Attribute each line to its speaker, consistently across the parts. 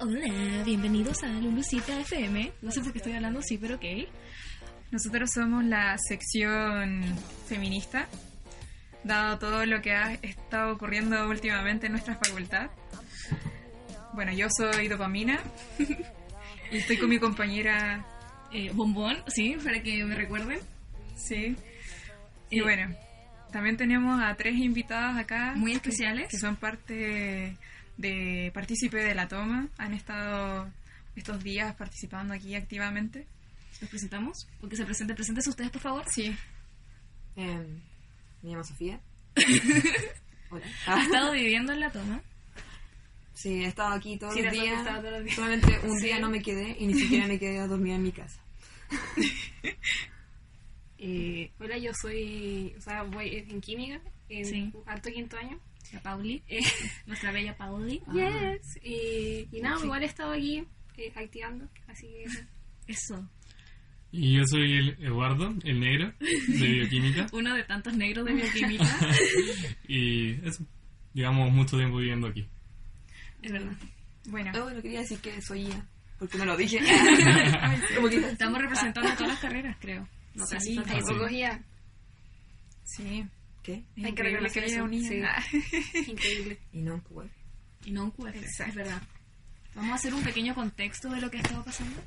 Speaker 1: Hola, bienvenidos a Lulucita FM. No sé por qué estoy hablando así, pero ok.
Speaker 2: Nosotros somos la sección feminista, dado todo lo que ha estado ocurriendo últimamente en nuestra facultad. Bueno, yo soy Dopamina y estoy con mi compañera
Speaker 1: Eh, bombón, sí, para que me recuerden.
Speaker 2: Sí. Y
Speaker 1: Eh,
Speaker 2: bueno, también tenemos a tres invitadas acá.
Speaker 1: Muy
Speaker 2: que-
Speaker 1: especiales.
Speaker 2: Que, son parte de partícipe de la toma. Han estado estos días participando aquí activamente.
Speaker 1: ¿Los presentamos? Porque se presente, presentes ustedes, por favor.
Speaker 2: Sí.
Speaker 3: Em, me llamo Sofía. Hola.
Speaker 1: Ha estado viviendo en la toma.
Speaker 3: Sí, he estado aquí todos
Speaker 1: Sí,
Speaker 3: los
Speaker 1: has
Speaker 3: días.
Speaker 1: estado todos los días.
Speaker 3: Solamente un
Speaker 1: Sí.
Speaker 3: día no me quedé y ni siquiera me quedé a dormir en mi casa.
Speaker 4: Eh, hola, yo soy, o sea, voy en química, en
Speaker 1: Sí.
Speaker 4: alto quinto año.
Speaker 1: La Pauli,
Speaker 4: Eh,
Speaker 1: nuestra bella Pauli.
Speaker 4: yes. Y, y nada,
Speaker 1: Sí.
Speaker 4: igual he estado aquí eh, activando, así que
Speaker 1: Eso.
Speaker 5: Y yo soy el Eduardo, el negro, de bioquímica.
Speaker 1: Uno de tantos negros de bioquímica.
Speaker 5: y eso, llevamos mucho tiempo viviendo aquí.
Speaker 1: es verdad.
Speaker 2: Bueno.
Speaker 3: Oh, bueno, quería decir que soy IA, porque no lo dije. Como que-
Speaker 1: Estamos representando todas las carreras, creo. No
Speaker 2: Sí,
Speaker 1: sé si
Speaker 4: hay
Speaker 5: sí.
Speaker 3: ¿Qué?
Speaker 2: Es
Speaker 4: Hay que
Speaker 2: increíble
Speaker 4: reconocer
Speaker 2: que haya
Speaker 4: sí.
Speaker 2: Ah.
Speaker 4: Increíble.
Speaker 3: Y no, pues.
Speaker 1: Y no un QR,
Speaker 2: Exacto.
Speaker 1: es verdad. Vamos a hacer un pequeño contexto de lo que ha estado pasando.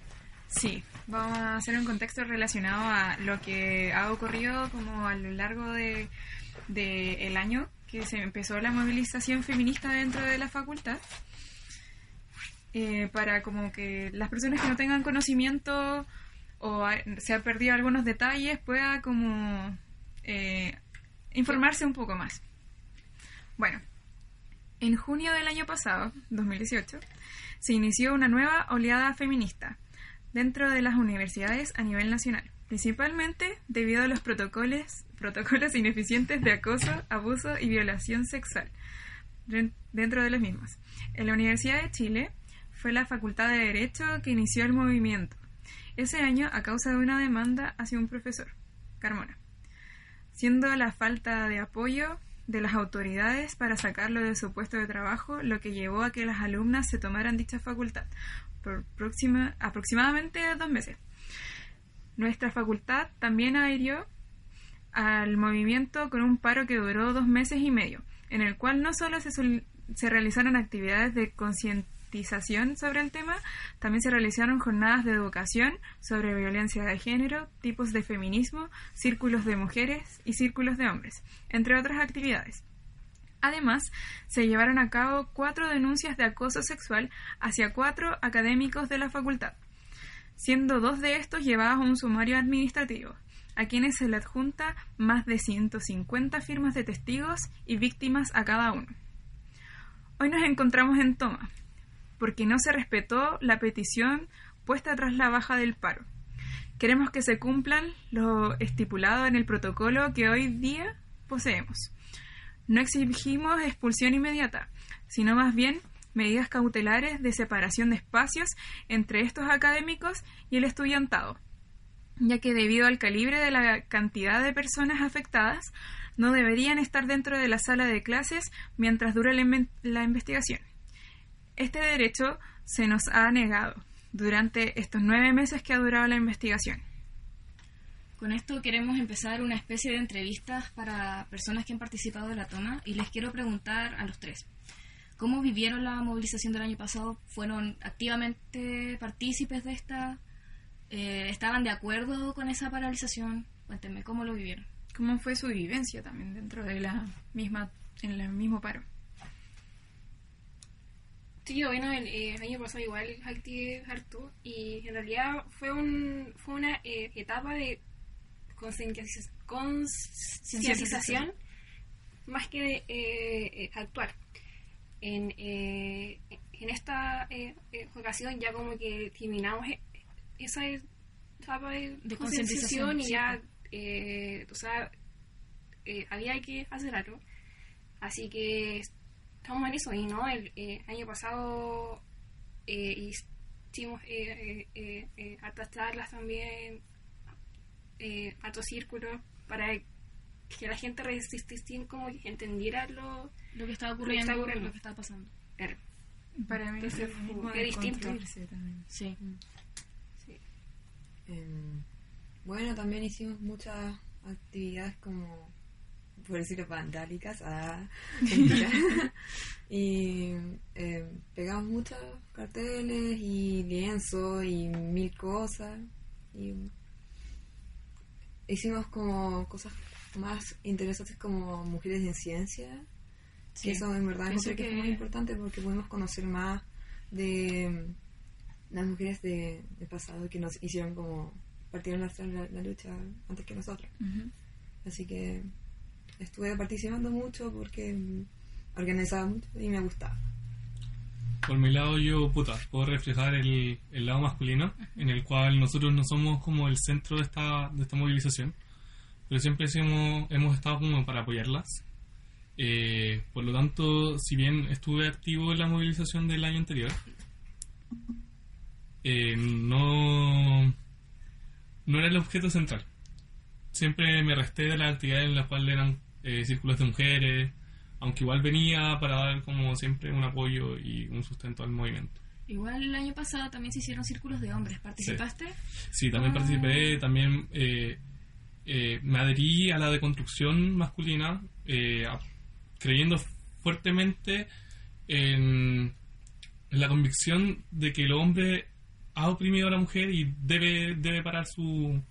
Speaker 2: Sí, vamos a hacer un contexto relacionado a lo que ha ocurrido como a lo largo de, de el año que se empezó la movilización feminista dentro de la facultad. Eh, para como que las personas que no tengan conocimiento o se han perdido algunos detalles pueda como eh, informarse un poco más. Bueno, en junio del año pasado, 2018, se inició una nueva oleada feminista dentro de las universidades a nivel nacional, principalmente debido a los protocolos, protocolos ineficientes de acoso, abuso y violación sexual den- dentro de los mismos. En la Universidad de Chile fue la Facultad de Derecho que inició el movimiento, ese año a causa de una demanda hacia un profesor, Carmona, siendo la falta de apoyo de las autoridades para sacarlo de su puesto de trabajo lo que llevó a que las alumnas se tomaran dicha facultad por próxima, aproximadamente dos meses. Nuestra facultad también adhirió al movimiento con un paro que duró dos meses y medio, en el cual no solo se, se realizaron actividades de concientización sobre el tema, también se realizaron jornadas de educación sobre violencia de género, tipos de feminismo, círculos de mujeres y círculos de hombres, entre otras actividades. Además, se llevaron a cabo cuatro denuncias de acoso sexual hacia cuatro académicos de la facultad, siendo dos de estos llevados a un sumario administrativo, a quienes se le adjunta más de 150 firmas de testigos y víctimas a cada uno. Hoy nos encontramos en toma, porque no se respetó la petición puesta tras la baja del paro. Queremos que se cumplan lo estipulado en el protocolo que hoy día poseemos. No exigimos expulsión inmediata, sino más bien medidas cautelares de separación de espacios entre estos académicos y el estudiantado, ya que debido al calibre de la cantidad de personas afectadas, no deberían estar dentro de la sala de clases mientras dure la, la investigación. Este derecho se nos ha negado durante estos nueve meses que ha durado la investigación.
Speaker 1: Con esto queremos empezar una especie de entrevistas para personas que han participado de la toma y les quiero preguntar a los tres. ¿Cómo vivieron la movilización del año pasado? ¿Fueron activamente partícipes de esta? Eh, ¿Estaban de acuerdo con esa paralización? Cuéntenme, ¿cómo lo vivieron?
Speaker 2: ¿Cómo fue su vivencia también dentro de la misma, en el mismo paro?
Speaker 4: Sí, bueno, el, eh, el año pasado igual activé harto y en realidad fue, un, fue una eh, etapa de concientiza- concientización más que de eh, actuar. En, eh, en esta eh, ocasión ya como que eliminamos e- esa etapa de,
Speaker 1: De
Speaker 4: concientización y
Speaker 1: sí,
Speaker 4: ya, o sea, había que hacer algo. Así que estamos en eso y no, el eh, año pasado eh, hicimos eh, eh, eh, hartas charlas también, eh, hartos círculos para que la gente resistiera como que entendiera lo...
Speaker 1: Lo que estaba
Speaker 4: Lo que
Speaker 1: ocurriendo,
Speaker 4: está ocurriendo.
Speaker 1: lo que estaba pasando.
Speaker 4: Claro.
Speaker 2: Para mí
Speaker 4: Entonces, distinto.
Speaker 2: también.
Speaker 1: Sí.
Speaker 3: Em, bueno, también hicimos muchas actividades como, por decirlo, vandálicas. Ah, y em, pegamos muchos carteles y lienzos y mil cosas. Y hicimos como cosas más interesantes como mujeres en ciencia.
Speaker 1: Sí.
Speaker 3: Eso en verdad
Speaker 1: Pienso
Speaker 3: encontré que,
Speaker 1: que-
Speaker 3: fue muy importante porque pudimos conocer más de las mujeres de, del pasado que nos hicieron como partieron la, la, la lucha antes que nosotros. Así que estuve participando mucho porque mm, organizaba mucho y me gustaba.
Speaker 5: Por mi lado, yo, puta, puedo reflejar el, el lado masculino, en el cual nosotros no somos como el centro de esta, de esta movilización, pero siempre hemos, hemos estado como para apoyarlas. Eh, por lo tanto, si bien estuve activo en la movilización del año anterior, eh, no, no era el objeto central. Siempre me resté de las actividades en las cuales eran eh, círculos de mujeres, aunque igual venía para dar como siempre un apoyo y un sustento al movimiento.
Speaker 1: Igual el año pasado también se hicieron círculos de hombres. ¿Participaste?
Speaker 5: Sí, también
Speaker 1: Ah.
Speaker 5: participé, también eh, eh, me adherí a la deconstrucción masculina, eh, a- creyendo fuertemente en, en la convicción de que el hombre ha oprimido a la mujer y debe, debe parar su,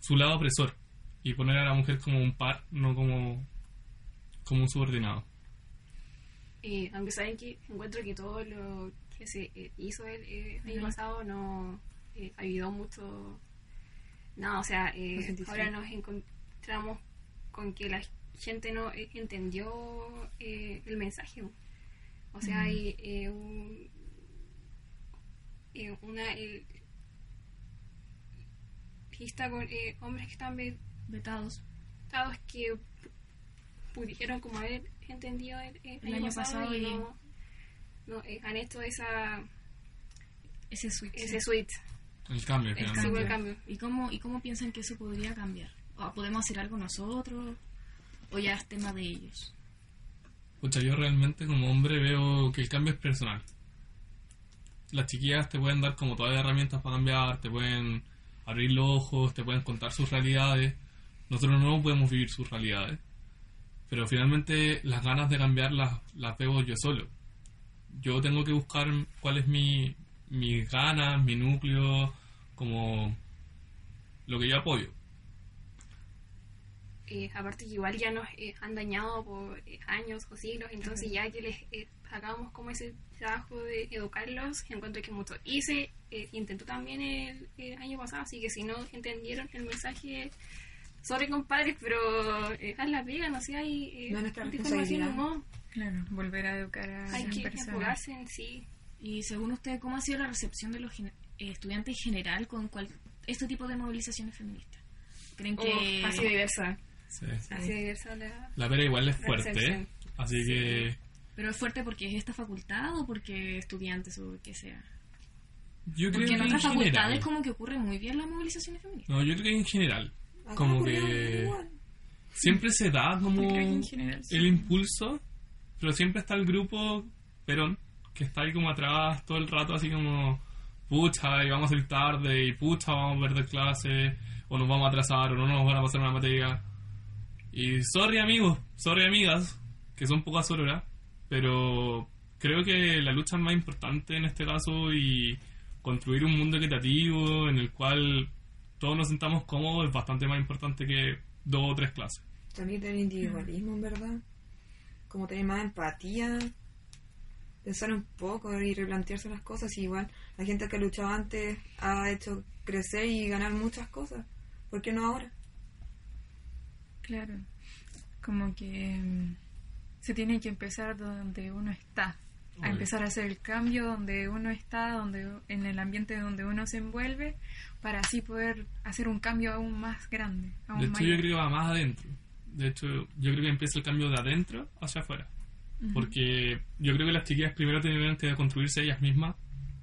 Speaker 5: su lado opresor y poner a la mujer como un par, no como, como un subordinado.
Speaker 4: Eh, aunque saben que encuentro que todo lo que se eh, hizo el eh, año pasado no eh, ayudó mucho. No, o sea, eh, ahora nos encontramos con que la gente no eh, entendió eh, el mensaje. O sea, hay eh, un- eh, una eh, lista con eh, hombres que están
Speaker 1: Vetados.
Speaker 4: estados que pudieron como haber entendido el, el
Speaker 1: El año pasado y-
Speaker 4: no, no, eh, han hecho esa
Speaker 1: Ese switch.
Speaker 4: ese switch
Speaker 5: El cambio,
Speaker 4: el
Speaker 5: finalmente.
Speaker 4: super cambio
Speaker 1: ¿Y cómo, ¿Y cómo piensan que eso podría cambiar? ¿O ¿Podemos hacer algo nosotros? ¿O ya es tema de ellos?
Speaker 5: Pucha, yo realmente como hombre veo que el cambio es personal. Las chiquillas te pueden dar como todas las herramientas para cambiar, te pueden abrir los ojos, te pueden contar sus realidades. Nosotros no podemos vivir sus realidades. Pero finalmente las ganas de cambiar las, las veo yo solo. Yo tengo que buscar cuál es mi, mis ganas, mi núcleo, como lo que yo apoyo.
Speaker 4: Eh, aparte que igual ya nos eh, han dañado por eh, años o siglos entonces ya que les eh, hagamos como ese trabajo de educarlos encuentro que mucho eh, intentó también el, el año pasado así que si no entendieron el mensaje sorry compadres pero eh, haz la pega no sé hay eh,
Speaker 3: No nuestra responsabilidad.
Speaker 2: Claro, volver a educar a
Speaker 4: hay que enfocarse en sí
Speaker 1: Y según usted, ¿cómo ha sido la recepción de los gen- eh, estudiantes en general con cual, este tipo de movilizaciones feministas? ¿Creen que
Speaker 4: Oh, ha sido diversa
Speaker 5: Sí.
Speaker 4: ha sido diversa la
Speaker 5: La pera igual es fuerte,
Speaker 4: recepción.
Speaker 5: ¿eh? así que
Speaker 1: pero es fuerte porque es esta facultad o porque estudiantes o que sea?
Speaker 5: yo creo
Speaker 1: Porque
Speaker 5: que
Speaker 1: en
Speaker 5: en
Speaker 1: otras
Speaker 5: general.
Speaker 1: facultades como que ocurre muy bien las movilizaciones feministas.
Speaker 5: No, yo creo que en general. Como que siempre se da como el impulso, pero siempre está el grupo Perón, que está ahí como atrás todo el rato, así como, pucha, y vamos a salir tarde, y pucha, vamos a perder clase, o nos vamos a atrasar, o no nos van a pasar una materia. Y sorry amigos, sorry amigas, que son pocas horas, pero creo que la lucha es más importante en este caso y construir un mundo equitativo en el cual todos nos sentamos cómodos es bastante más importante que dos o tres clases.
Speaker 3: Salir del individualismo, en verdad. Como tener más empatía. Pensar un poco y replantearse las cosas. Y igual, la gente que ha luchado antes ha hecho crecer y ganar muchas cosas. ¿Por qué no ahora?
Speaker 2: Claro, como que mm, se tiene que empezar donde uno está. A empezar a hacer el cambio donde uno está, donde en el ambiente donde uno se envuelve, para así poder hacer un cambio aún más grande. Aún
Speaker 5: De hecho,
Speaker 2: mayor.
Speaker 5: yo creo que va más adentro. De hecho, yo creo que empieza el cambio de adentro hacia afuera. Porque yo creo que las chiquillas primero tienen que construirse ellas mismas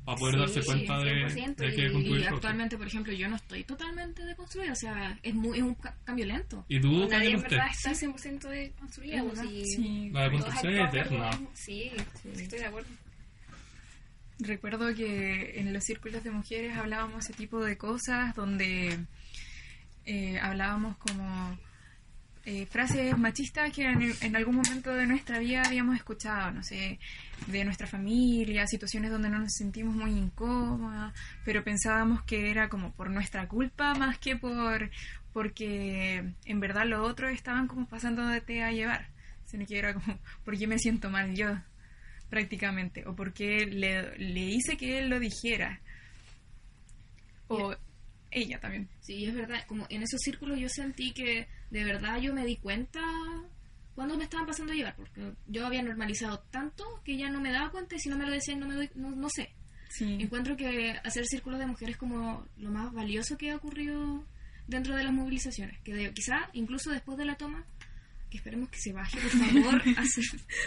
Speaker 5: para poder
Speaker 4: Sí,
Speaker 5: darse cuenta de,
Speaker 4: 100%,
Speaker 5: de que
Speaker 4: y-
Speaker 1: Y actualmente, por ejemplo, yo no estoy totalmente deconstruida, o sea, es, muy, es un ca- cambio lento.
Speaker 5: Y tú,
Speaker 4: Nadie en
Speaker 5: usted.
Speaker 4: verdad está 100% de construida.
Speaker 1: Es
Speaker 4: pues,
Speaker 2: Sí.
Speaker 5: La
Speaker 4: todos
Speaker 5: construcción es eterna.
Speaker 4: Sí, sí, estoy de acuerdo.
Speaker 2: Recuerdo que en los círculos de mujeres hablábamos ese tipo de cosas donde eh, hablábamos como eh, frases machistas que en, en algún momento de nuestra vida habíamos escuchado, no sé, de nuestra familia, situaciones donde no nos sentimos muy incómodas, pero pensábamos que era como por nuestra culpa más que por porque en verdad los otros estaban como pasando de a llevar, sino que era como, ¿por qué me siento mal yo? prácticamente, o porque le, le hice que él lo dijera, o ella también.
Speaker 1: Sí, es verdad, como en esos círculos yo sentí que de verdad yo me di cuenta cuando me estaban pasando a llevar, porque yo había normalizado tanto que ya no me daba cuenta y si no me lo decían no me doy, no, no sé.
Speaker 2: Sí,
Speaker 1: Encuentro que hacer círculos de mujeres es como lo más valioso que ha ocurrido dentro de las movilizaciones, que de- quizá incluso después de la toma, que esperemos que se baje, por favor, ace-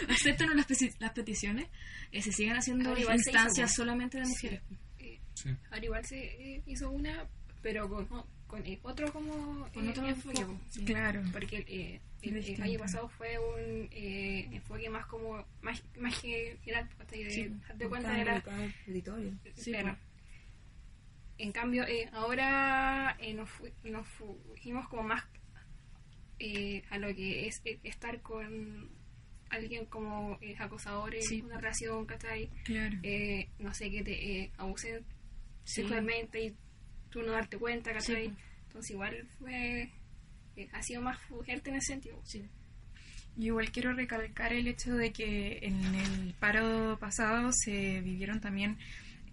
Speaker 1: acéptenos las, las peticiones, eh, se sigan haciendo
Speaker 4: hizo,
Speaker 1: instancias solamente de mujeres.
Speaker 4: Eh,
Speaker 5: Sí.
Speaker 4: ahora igual se eh, hizo una, pero con, con eh, otro como
Speaker 1: Con
Speaker 4: eh,
Speaker 1: otro
Speaker 4: enfoque.
Speaker 1: sí.
Speaker 2: claro.
Speaker 4: Porque eh, el, el año pasado fue un eh, enfoque más como más, más general, ¿cachai? de
Speaker 1: Sí,
Speaker 4: darte cuenta de la
Speaker 3: auditorio.
Speaker 1: Sí,
Speaker 4: Claro. En cambio, eh, ahora nos, fu- nos fuimos como más eh, a lo que es estar con alguien como acosador en
Speaker 1: Sí.
Speaker 4: una relación, ¿cachai?
Speaker 2: Claro.
Speaker 4: Eh, no sé, que te abusen sexualmente y tú no darte cuenta, ¿cachai?
Speaker 1: Sí.
Speaker 4: Entonces igual fue... eh, ha sido más fuerte en ese sentido.
Speaker 1: Sí.
Speaker 2: Yo igual quiero recalcar el hecho de que en el paro pasado se vivieron también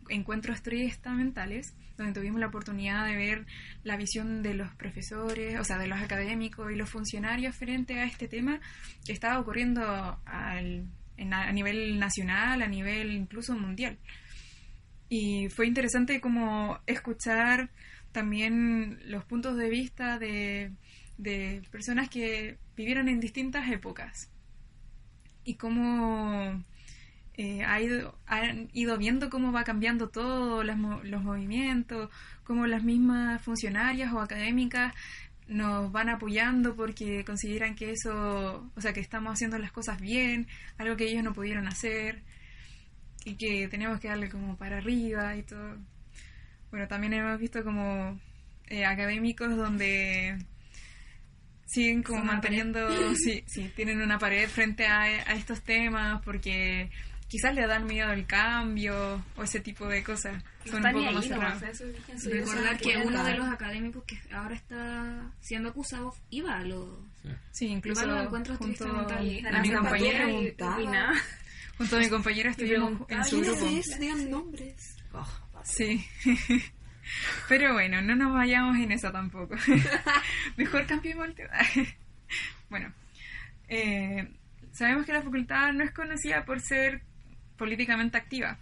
Speaker 2: encuentros triestamentales, donde tuvimos la oportunidad de ver la visión de los profesores, o sea, de los académicos y los funcionarios frente a este tema que estaba ocurriendo al- en- a nivel nacional, a nivel incluso mundial. Y fue interesante como escuchar también los puntos de vista de, de personas que vivieron en distintas épocas y cómo eh, ha ido, han ido viendo cómo va cambiando todo, las los movimientos, cómo las mismas funcionarias o académicas nos van apoyando porque consideran que eso, o sea, que estamos haciendo las cosas bien, algo que ellos no pudieron hacer y que tenemos que darle como para arriba y todo. Bueno, también hemos visto como eh, académicos donde siguen como manteniendo, sí, sí, tienen una pared frente a, a estos temas porque quizás le dan miedo al cambio o ese tipo de cosas. Son un poco
Speaker 4: ahí,
Speaker 2: más
Speaker 4: ¿no? O sea, eso
Speaker 1: Recordar que uno de los académicos que ahora está siendo acusado iba a los...
Speaker 5: Sí.
Speaker 2: Sí, incluso
Speaker 1: Igual los encuentros
Speaker 2: junto a mi compañera,
Speaker 4: y- y nada.
Speaker 2: junto a mi compañera estuvimos en su
Speaker 3: ¿Quién
Speaker 2: grupo.
Speaker 3: es? Digan nombres. Oh,
Speaker 2: Sí. Pero bueno, no nos vayamos en eso tampoco. Mejor cambiemos el tema. bueno, eh, sabemos que la facultad no es conocida por ser políticamente activa.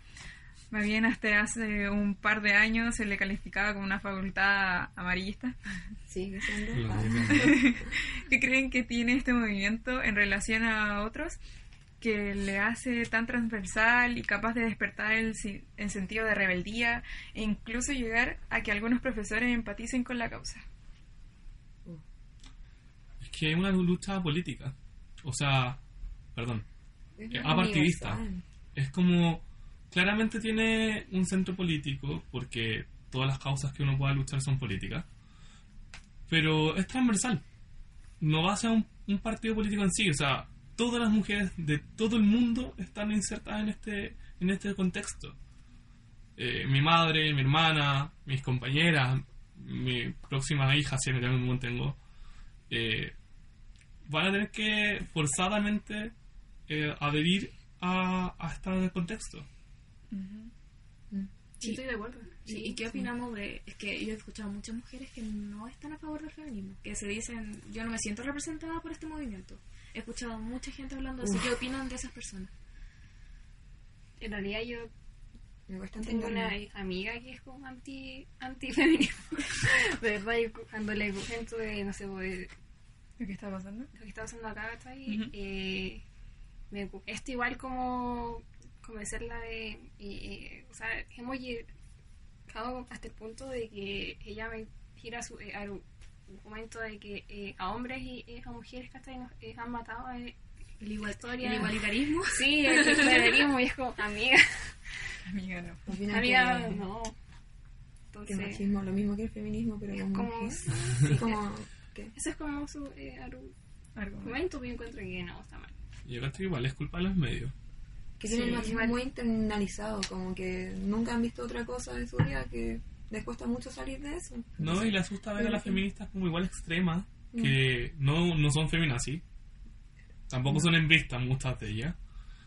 Speaker 2: Más bien hasta hace un par de años se le calificaba como una facultad amarillista.
Speaker 3: Sigue siendo.
Speaker 2: ¿Qué creen que tiene este movimiento en relación a otros que le hace tan transversal y capaz de despertar el, el sentido de rebeldía e incluso llegar a que algunos profesores empaticen con la causa?
Speaker 5: Es que es una lucha política. O sea, perdón, apartidista.
Speaker 3: universal.
Speaker 5: es como claramente tiene un centro político porque todas las causas que uno pueda luchar son políticas pero es transversal no va a ser un, un partido político en sí o sea todas las mujeres de todo el mundo están insertadas en este en este contexto Eh, mi madre mi hermana mis compañeras mi próxima hija si es que también tengo eh, van a tener que forzadamente eh, adherir a, a este contexto.
Speaker 4: Sí, estoy de acuerdo.
Speaker 1: Sí, ¿Y qué opinamos de.? Es que yo he escuchado muchas mujeres que no están a favor del feminismo, que se dicen, yo no me siento representada por este movimiento. He escuchado mucha gente hablando así. ¿Qué opinan de esas personas?
Speaker 4: en realidad yo
Speaker 3: Me cuesta
Speaker 4: tengo una amiga que es como anti antifeminismo. de verdad, yo cuando le cuento de, no sé, pues,
Speaker 2: ¿Lo que está pasando?
Speaker 4: lo que está pasando acá, ¿cachai?
Speaker 2: Ujú.
Speaker 4: Eh, me cu- esto igual como convencerla de... eh, o sea, hemos llegado hasta el punto de que ella me gira su eh, argumento de que eh, a hombres y eh, a mujeres que han matado eh,
Speaker 1: El, igual,
Speaker 4: Historia.
Speaker 1: el igualitarismo.
Speaker 4: Sí, el federalismo y es como, amiga,
Speaker 2: Amiga, no.
Speaker 4: Amiga,
Speaker 3: que,
Speaker 4: no.
Speaker 3: que el
Speaker 4: Entonces,
Speaker 3: machismo lo mismo que el feminismo, pero
Speaker 4: es
Speaker 3: con
Speaker 4: como...
Speaker 3: mujeres. como que
Speaker 4: Eso es como su eh, argumento, yo encuentro que no, está mal.
Speaker 5: Yo creo que igual es culpa de los medios.
Speaker 3: que tienen
Speaker 4: Sí,
Speaker 3: el machismo muy internalizado, como que nunca han visto otra cosa en su vida que les cuesta mucho salir de eso.
Speaker 5: No, y le asusta ver a las feministas como igual extremas,
Speaker 3: Mm.
Speaker 5: que no, no son feminazis, tampoco son embristas muchas de ellas,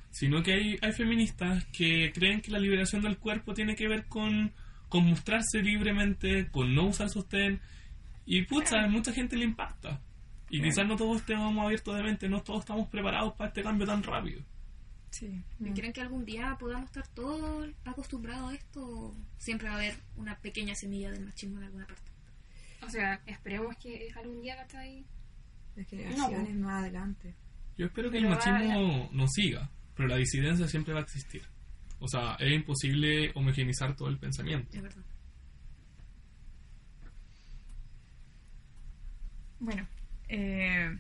Speaker 5: sino que hay, hay feministas que creen que la liberación del cuerpo tiene que ver con, con mostrarse libremente, con no usar sostén, y pucha, a mucha gente le impacta. Y quizás no todos estemos abiertos de mente, no todos estamos preparados para este cambio tan rápido.
Speaker 2: Sí.
Speaker 1: ¿Y ¿Creen que algún día podamos estar todos acostumbrados a esto? ¿O siempre va a haber una pequeña semilla del machismo en alguna parte?
Speaker 4: O sea, esperemos que algún día ahí.
Speaker 3: Las generaciones más adelante.
Speaker 5: Yo espero que
Speaker 4: Pero
Speaker 5: el machismo no siga, pero la disidencia siempre va a existir. O sea, es imposible homogeneizar todo el pensamiento.
Speaker 1: Es verdad.
Speaker 2: Bueno, eh,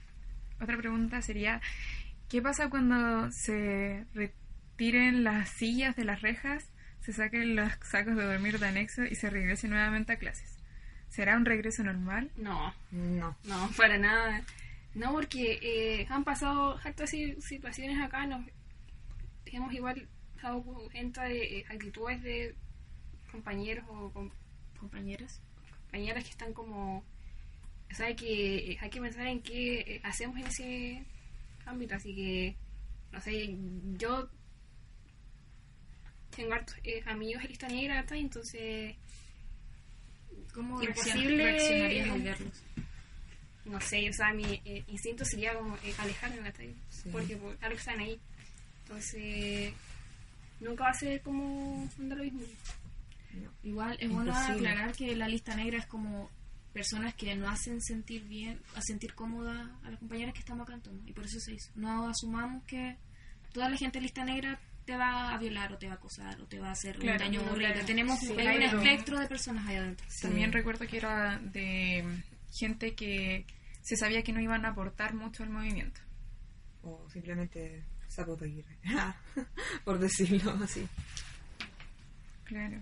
Speaker 2: otra pregunta sería, ¿qué pasa cuando se retiren las sillas de las rejas, se saquen los sacos de dormir de anexo y se regrese nuevamente a clases? ¿Será un regreso normal?
Speaker 4: No,
Speaker 3: No.
Speaker 4: no, para nada. No, porque eh, han pasado hartas si- situaciones acá, nos hemos igual dado cuenta de eh, actitudes de compañeros o com-
Speaker 1: Compañeras.
Speaker 4: compañeras que están como... O sea, que eh, hay que pensar en qué eh, hacemos en ese ámbito, así que, no sé, yo tengo hartos eh, amigos en lista negra, ¿cachai? entonces,
Speaker 1: ¿Cómo
Speaker 4: Imposible-
Speaker 1: al verlos?
Speaker 4: no sé, o sea, mi eh, instinto sería como eh, alejarme, ¿cachai?
Speaker 3: Sí.
Speaker 4: Porque por algo están ahí. Entonces, nunca va a ser como onda lo mismo.
Speaker 1: Igual es bueno aclarar que la lista negra es como personas que no hacen sentir bien, a sentir cómoda a las compañeras que estamos acá entonces, y por eso se hizo. No asumamos que toda la gente en lista negra te va a violar o te va a acosar o te va a hacer
Speaker 2: Claro,
Speaker 1: un daño
Speaker 4: no,
Speaker 1: horrible.
Speaker 4: claro.
Speaker 1: Tenemos
Speaker 4: Sí,
Speaker 1: un espectro de personas ahí adentro.
Speaker 3: Sí.
Speaker 2: También recuerdo que era de gente que se sabía que no iban a aportar mucho al movimiento.
Speaker 3: O simplemente Zapoto Aguirre. Por decirlo así.
Speaker 2: Claro.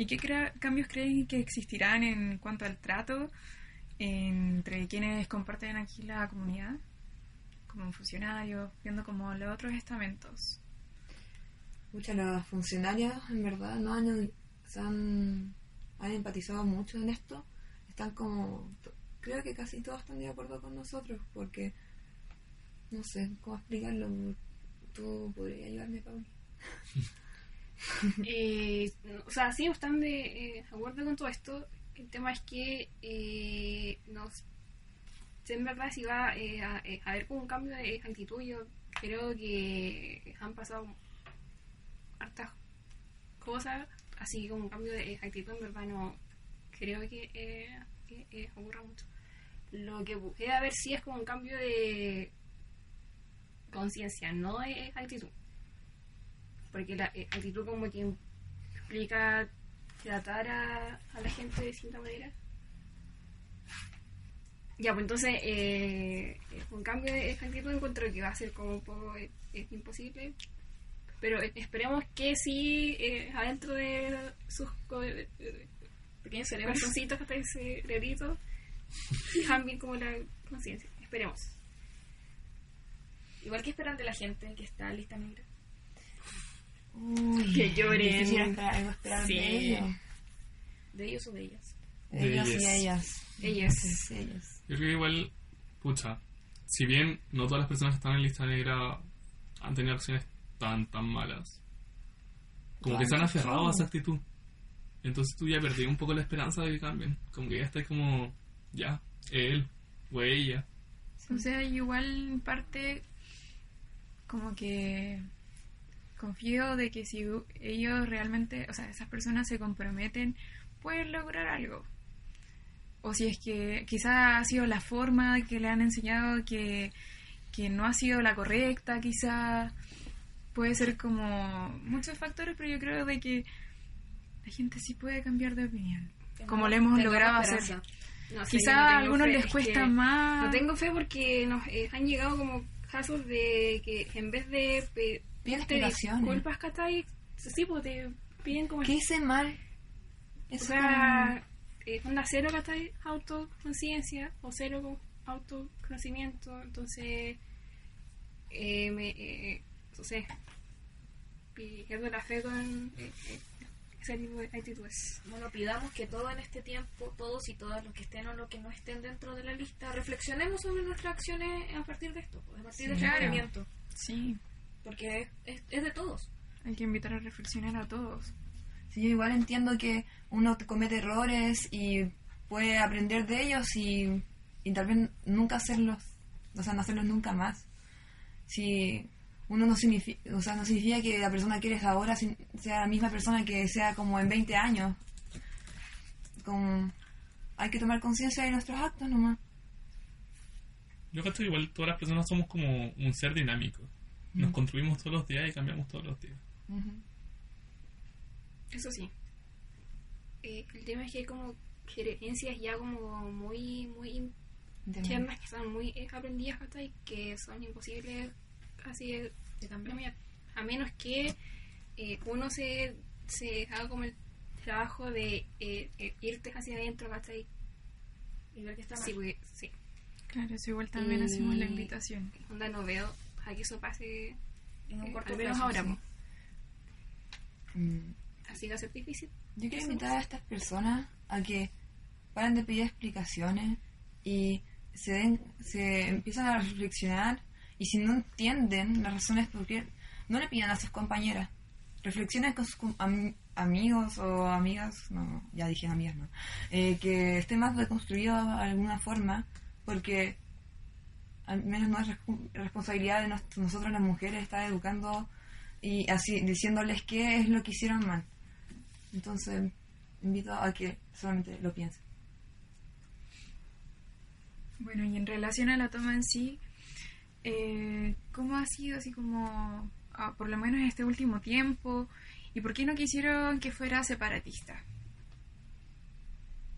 Speaker 2: ¿Y qué crea- cambios creen que existirán en cuanto al trato entre quienes comparten aquí la comunidad? Como funcionarios, viendo como los otros estamentos.
Speaker 3: Muchas las funcionarias, en verdad, no han, se han, han empatizado mucho en esto. Están como. Creo que casi todos están de acuerdo con nosotros, porque. No sé cómo explicarlo. Tú podrías ayudarme, Pauli.
Speaker 4: Eh, o sea, sí, están de eh, acuerdo con todo esto. El tema es que eh, no sé en verdad si va eh, a, eh, a haber un cambio de actitud. Yo creo que han pasado hartas cosas, así como un cambio de actitud. En verdad, no creo que, eh, que, eh, ocurra mucho. Lo que puede haber sí es como un cambio de conciencia, no de actitud porque la eh, actitud como que implica tratar a, a la gente de distinta manera. Ya, pues entonces, eh, un cambio de actitud encuentro que va a ser como un poco eh, eh, imposible, pero eh, esperemos que sí, adentro de sus pequeños corazoncitos, hasta ese cerebrito, cambien como la conciencia. Esperemos.
Speaker 1: Igual que esperan de la gente que está lista negra.
Speaker 4: Que lloren.
Speaker 3: Difícil esperar, algo esperar
Speaker 4: Sí.
Speaker 3: de ellos.
Speaker 1: De ellos o de ellas.
Speaker 5: De
Speaker 3: Ellos y
Speaker 5: ellas.
Speaker 3: ellas.
Speaker 4: Ellas.
Speaker 3: Sí, ellas.
Speaker 5: Yo creo que igual, pucha, si bien no todas las personas que están en lista negra han tenido acciones tan, tan malas, como que se han aferrado a esa actitud. Entonces tú ya perdí un poco la esperanza de que cambien. Como que ya estás como, ya, él o ella.
Speaker 2: O sea, igual en parte como que confío de que si ellos realmente, o sea, esas personas se comprometen, pueden lograr algo. O si es que quizá ha sido la forma que le han enseñado que, que no ha sido la correcta, quizá puede ser como muchos factores, pero yo creo de que la gente sí puede cambiar de opinión. Como lo hemos logrado hacer.
Speaker 4: No
Speaker 2: Quizá
Speaker 4: no
Speaker 2: a algunos
Speaker 4: fe,
Speaker 2: les
Speaker 4: es
Speaker 2: cuesta más.
Speaker 4: No tengo fe porque nos eh, han llegado como casos de que en vez de
Speaker 3: Piden explicaciones.
Speaker 4: disculpas, ¿cachai? Sí, pues te piden como...
Speaker 3: ¿Qué hice mal?
Speaker 4: O
Speaker 3: Eso
Speaker 4: sea, eh, onda cero, ¿cachai? Autoconciencia o cero con- autoconocimiento. Entonces, eh, me, eh, no sé, pierdo la fe con eh, eh, ese tipo de actitudes.
Speaker 1: Bueno, pidamos que todo en este tiempo, todos y todas los que estén o los que no estén dentro de la lista, reflexionemos sobre nuestras acciones a partir de esto, pues, a partir de este
Speaker 2: claro. Sí,
Speaker 1: porque es, es, es de todos.
Speaker 2: hay que invitar a reflexionar a todos.
Speaker 3: Sí, yo igual entiendo que uno te comete errores y puede aprender de ellos y, y tal vez nunca hacerlos, o sea, no hacerlos nunca más. Si uno no significa, o sea, no significa que la persona que eres ahora sea la misma persona que sea como en 20 años. Como, hay que tomar conciencia de nuestros actos nomás.
Speaker 5: Yo creo que igual todas las personas somos como un ser dinámico. Nos construimos todos los días y cambiamos todos los días.
Speaker 4: Eso sí. Eh, el tema es que hay como creencias ya como muy, muy internas que son muy eh, aprendidas ¿cachai? que son imposibles así de
Speaker 1: De cambiar.
Speaker 4: A menos que eh, uno se, se haga como el trabajo de eh, eh, irte hacia adentro, ¿cachai?
Speaker 1: Y ver que está mal.
Speaker 4: Sí, porque, sí.
Speaker 2: Claro, eso igual también
Speaker 4: Y-
Speaker 2: hacemos la invitación.
Speaker 4: Onda no veo a que eso pase
Speaker 1: en un
Speaker 4: eh,
Speaker 1: corto plazo,
Speaker 4: ahora.
Speaker 1: sí.
Speaker 3: Mm.
Speaker 4: Así va a ser difícil.
Speaker 3: Yo quiero invitar a estas personas a que paren de pedir explicaciones y se den, se empiezan a reflexionar y si no entienden las razones por qué, no le pidan a sus compañeras. Reflexionen con sus com- am- amigos o amigas, no, ya dije amigas, no, eh, que estén más deconstruidos de alguna forma, porque al menos no es responsabilidad de nos- nosotros las mujeres estar educando y así diciéndoles qué es lo que hicieron mal. Entonces, invito a que solamente lo piensen.
Speaker 2: Bueno, y en relación a la toma en sí, eh, ¿cómo ha sido así como, ah, por lo menos este último tiempo? ¿Y por qué no quisieron que fuera separatista?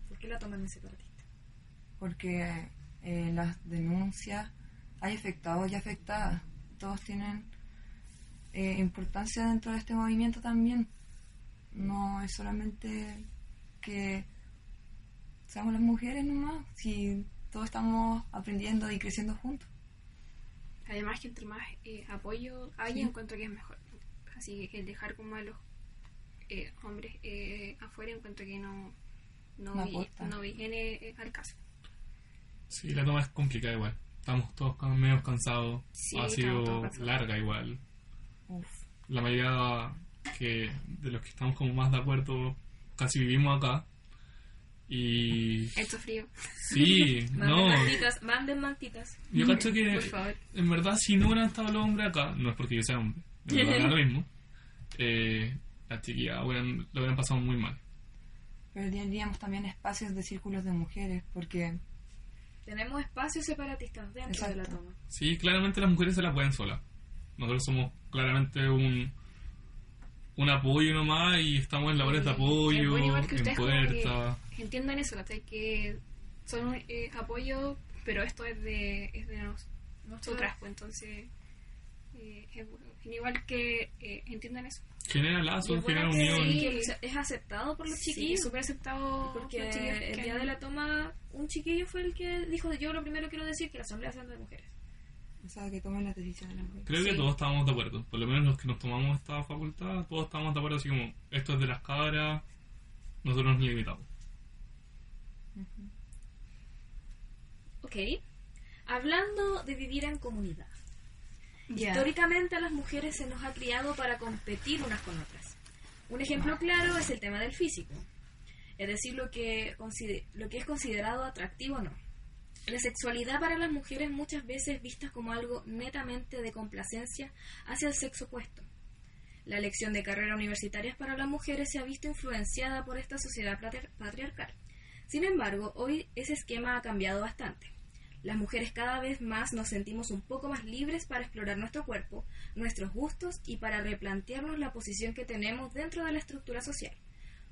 Speaker 1: ¿Por qué la toman de separatista?
Speaker 3: Porque eh, las denuncias, hay afectados y afectadas. Todos tienen eh, importancia dentro de este movimiento también. No es solamente que seamos las mujeres nomás, si todos estamos aprendiendo y creciendo juntos.
Speaker 4: Además que entre más eh, apoyo haya,
Speaker 3: Sí.
Speaker 4: encuentro que es mejor. Así que el dejar como a los eh, hombres eh, afuera, encuentro que no, no,
Speaker 3: No
Speaker 4: vi- no viene eh, al caso.
Speaker 5: Sí, la toma es complicada igual. Estamos todos medio cansados.
Speaker 4: Sí,
Speaker 5: ha sido larga igual.
Speaker 3: Uf.
Speaker 5: La mayoría que de los que estamos como más de acuerdo casi vivimos acá. Y
Speaker 4: Esto frío.
Speaker 5: sí, no.
Speaker 1: mantitas, manden mantitas.
Speaker 5: Yo cacho que
Speaker 4: Por favor.
Speaker 5: en verdad si no hubieran estado los hombres acá, no es porque yo sea hombre, en verdad da lo mismo. Eh, las chiquillas hubieran, lo hubieran pasado muy mal.
Speaker 3: Pero tendríamos también espacios de círculos de mujeres, porque
Speaker 1: Tenemos espacios separatistas dentro de la toma.
Speaker 5: Sí, claramente las mujeres se la pueden solas. Nosotros somos claramente un, un apoyo nomás y estamos en labores de apoyo,
Speaker 4: bueno
Speaker 5: en
Speaker 4: que
Speaker 5: puerta.
Speaker 4: entiendan eso, ¿cachai? que son un eh, apoyo, pero esto es de, es de nos- nosotras, pues entonces eh, es bueno. Igual que eh, entiendan eso.
Speaker 5: Genera lazos, genera
Speaker 1: que-
Speaker 5: unión.
Speaker 1: que es aceptado por los
Speaker 4: Sí,
Speaker 1: chiquillos.
Speaker 4: súper aceptado
Speaker 1: Porque el
Speaker 4: que-
Speaker 1: día de la toma, un chiquillo fue el que dijo: Yo lo primero quiero decir que la asamblea sean de mujeres.
Speaker 3: o sea, que tomen las decisiones las mujeres.
Speaker 5: Creo que
Speaker 4: Sí.
Speaker 5: todos estábamos de acuerdo. Por lo menos los que nos tomamos esta facultad, todos estábamos de acuerdo así como, esto es de las cabras, nosotros nos limitamos.
Speaker 1: Ok. Hablando de vivir en comunidad.
Speaker 4: Ya.
Speaker 1: Históricamente a las mujeres se nos ha criado para competir unas con otras. Un ejemplo claro es el tema del físico, es decir, lo que, lo que es considerado atractivo o no. La sexualidad para las mujeres muchas veces vista como algo netamente de complacencia hacia el sexo opuesto. La elección de carreras universitarias para las mujeres se ha visto influenciada por esta sociedad patriar- patriarcal. Sin embargo, hoy ese esquema ha cambiado bastante. Las mujeres cada vez más nos sentimos un poco más libres para explorar nuestro cuerpo, nuestros gustos y para replantearnos la posición que tenemos dentro de la estructura social.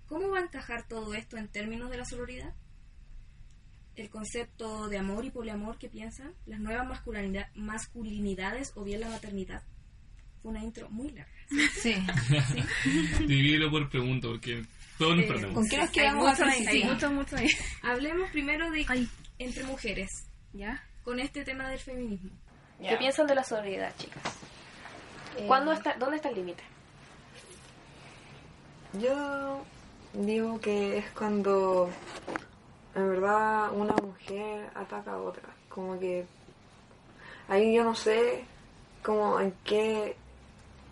Speaker 1: ¿Cómo va a encajar todo esto en términos de la sororidad? El concepto de amor y poliamor, ¿qué piensan? Las nuevas masculinidad- masculinidades o bien la maternidad. Fue una intro muy larga.
Speaker 6: Sí.
Speaker 5: Divídelo por pregunta, porque todos nos
Speaker 1: Eh,
Speaker 5: perdemos.
Speaker 6: ¿Con qué nos
Speaker 7: Hay
Speaker 6: quedamos
Speaker 7: mucho ahí.
Speaker 1: Hablemos primero de entre mujeres,
Speaker 7: ¿Ya?
Speaker 1: con este tema del feminismo.
Speaker 4: ¿Qué piensan de la sororidad, chicas?
Speaker 7: Eh,
Speaker 4: ¿Cuándo está, ¿Dónde está el límite?
Speaker 3: Yo digo que es cuando en verdad una mujer ataca a otra. Como que ahí yo no sé como en qué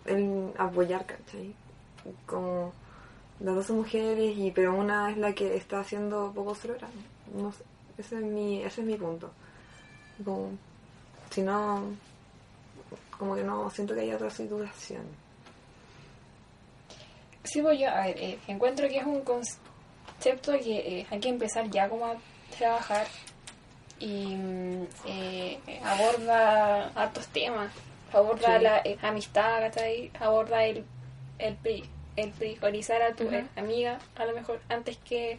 Speaker 3: en apoyar, ¿cachai? Como las dos son mujeres y pero una es la que está haciendo poco sorora. No sé, ese es mi, ese es mi punto. Como, si no, como que no siento que haya otra situación.
Speaker 4: Sí, pues yo, a ver, eh, encuentro que es un concepto que eh, hay que empezar ya como a trabajar y mm, eh, aborda altos temas, aborda
Speaker 3: Sí.
Speaker 4: la amistad, ¿cachai? aborda el, el, pri- el priorizar a tu amiga a lo mejor antes que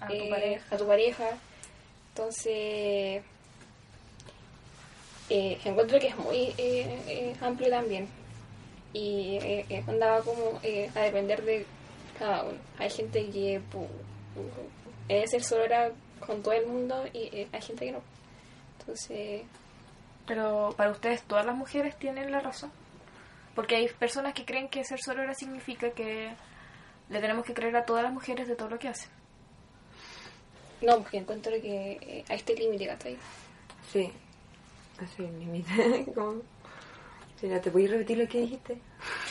Speaker 1: A tu pareja.
Speaker 4: a tu pareja. Entonces, eh, encuentro que es muy eh, eh, amplio también y eh, andaba como eh, a depender de cada uno. Hay gente que es ser sorora con todo el mundo y eh, hay gente que no. Entonces,
Speaker 1: Pero para ustedes todas las mujeres tienen la razón. Porque hay personas que creen que ser sorora significa que le tenemos que creer a todas las mujeres de todo lo que hacen.
Speaker 4: no, porque encuentro que eh, a este límite, ¿cachai?
Speaker 3: Sí, así límite. Como- Señora, ¿te puedes repetir lo que dijiste?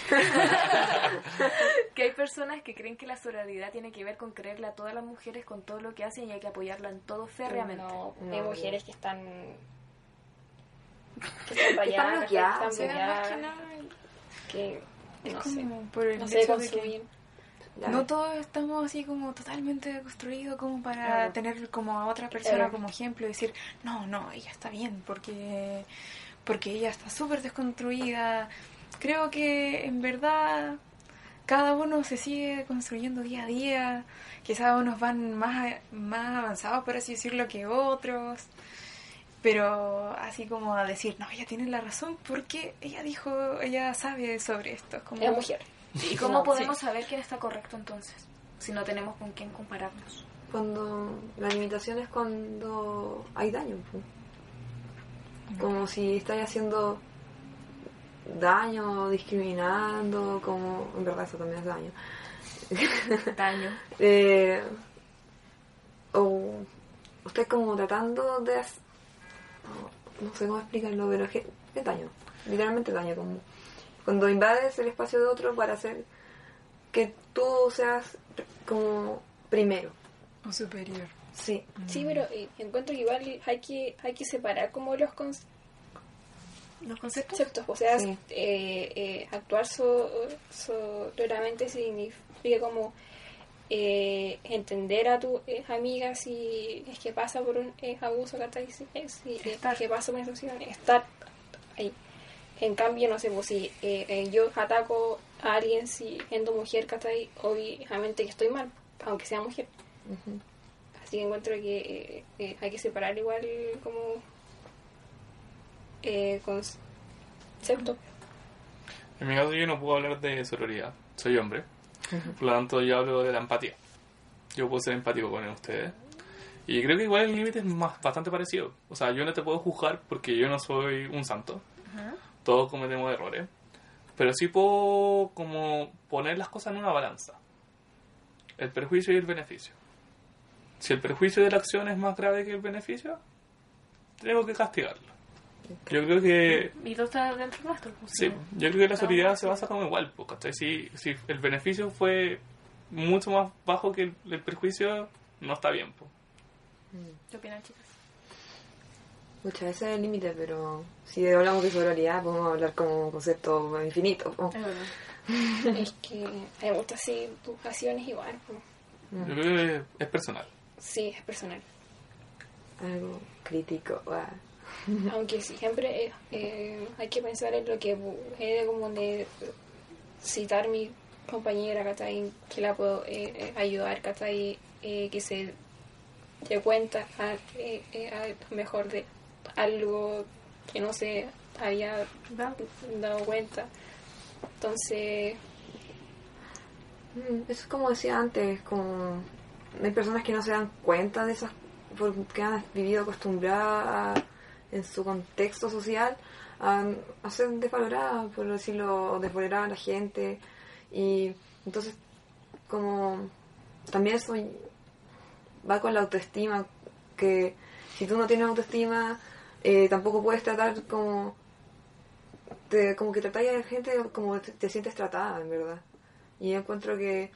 Speaker 1: Que hay personas que creen que la sororidad tiene que ver con creerle a todas las mujeres con todo lo que hacen y hay que apoyarla en todo férreamente.
Speaker 4: No,
Speaker 3: No,
Speaker 4: hay mujeres que están que están rayadas, que están bloqueadas,
Speaker 2: que
Speaker 4: no
Speaker 2: como
Speaker 4: sé,
Speaker 2: por el
Speaker 4: no
Speaker 2: no todos estamos así como totalmente construidos como para
Speaker 4: Claro.
Speaker 2: tener como a otra persona como ejemplo y decir, no, no, ella está bien porque, porque ella está súper desconstruida. Creo que en verdad cada uno se sigue construyendo día a día. Quizás unos van más, más avanzados, por así decirlo, que otros. Pero así como a decir, no, ella tiene la razón porque ella dijo, ella sabe sobre esto. Como,
Speaker 4: Es mujer.
Speaker 1: ¿Y cómo
Speaker 2: No,
Speaker 1: podemos saber quién está correcto entonces? Si no tenemos con quién compararnos.
Speaker 3: Cuando la limitación es cuando hay daño. Como si estáis haciendo daño, discriminando, como en verdad eso también es daño.
Speaker 1: Daño.
Speaker 3: Eh, o usted como tratando de no sé cómo explicarlo pero es, que es daño literalmente daño como cuando invades el espacio de otro para hacer que tú seas como primero
Speaker 2: o superior.
Speaker 3: sí
Speaker 4: Sí, pero eh, encuentro que igual hay que hay que separar como los conceptos
Speaker 1: ¿Los conceptos?
Speaker 4: conceptos, o sea,
Speaker 3: Sí.
Speaker 4: eh, eh, actuar so, sororamente significa como eh, entender a tu eh, amiga si es que pasa por un eh, abuso. Si, es que pasa por una situación, estar ahí. En cambio, no sé, pues si eh, eh, yo ataco a alguien si siendo mujer, ¿cachai? Obviamente que estoy mal, aunque sea mujer. Así que encuentro que eh, eh, hay que separar igual como eh, conceptos.
Speaker 5: En mi caso yo no puedo hablar de sororidad, soy hombre, por lo tanto yo hablo de la empatía. Yo puedo ser empático con ustedes. Y creo que igual el límite es más, bastante parecido. O sea, yo no te puedo juzgar porque yo no soy un santo. Todos cometemos errores. Pero sí puedo como poner las cosas en una balanza. El perjuicio y el beneficio. Si el perjuicio de la acción es más grave que el beneficio, tengo que castigarlo. Yo creo que
Speaker 1: Y todo está dentro nuestro. pues,
Speaker 5: Sí, yo creo que la solidaridad se basa como igual, pues, ¿cachai? Si, si el beneficio fue mucho más bajo que el, el perjuicio, no está bien, pues.
Speaker 1: ¿Qué opinan, chicas?
Speaker 3: Muchas veces es el límite pero si hablamos de sororidad podemos hablar como un concepto infinito.
Speaker 1: Es
Speaker 4: que me gusta así tus pasiones igual.
Speaker 5: Yo creo que es personal.
Speaker 4: Sí, es personal.
Speaker 3: Algo crítico. ah.
Speaker 4: Aunque sí, siempre eh, eh, hay que pensar en lo que he de como de citar a mi compañera, ¿cachai? Que la puedo eh, eh, ayudar, ¿cachai? Eh, que se dé cuenta a, eh, eh, a lo mejor de algo que no se había dado cuenta. Entonces,
Speaker 3: Mm, Eso es como decía antes, como hay personas que no se dan cuenta de esas, porque han vivido acostumbradas en su contexto social a, ser desvaloradas, por decirlo, o desvalorar a la gente. Y entonces, como también eso va con la autoestima, que si tú no tienes autoestima, eh, tampoco puedes tratar como, te- como que tratáis a la gente como te, te sientes tratada, en verdad. Y yo encuentro que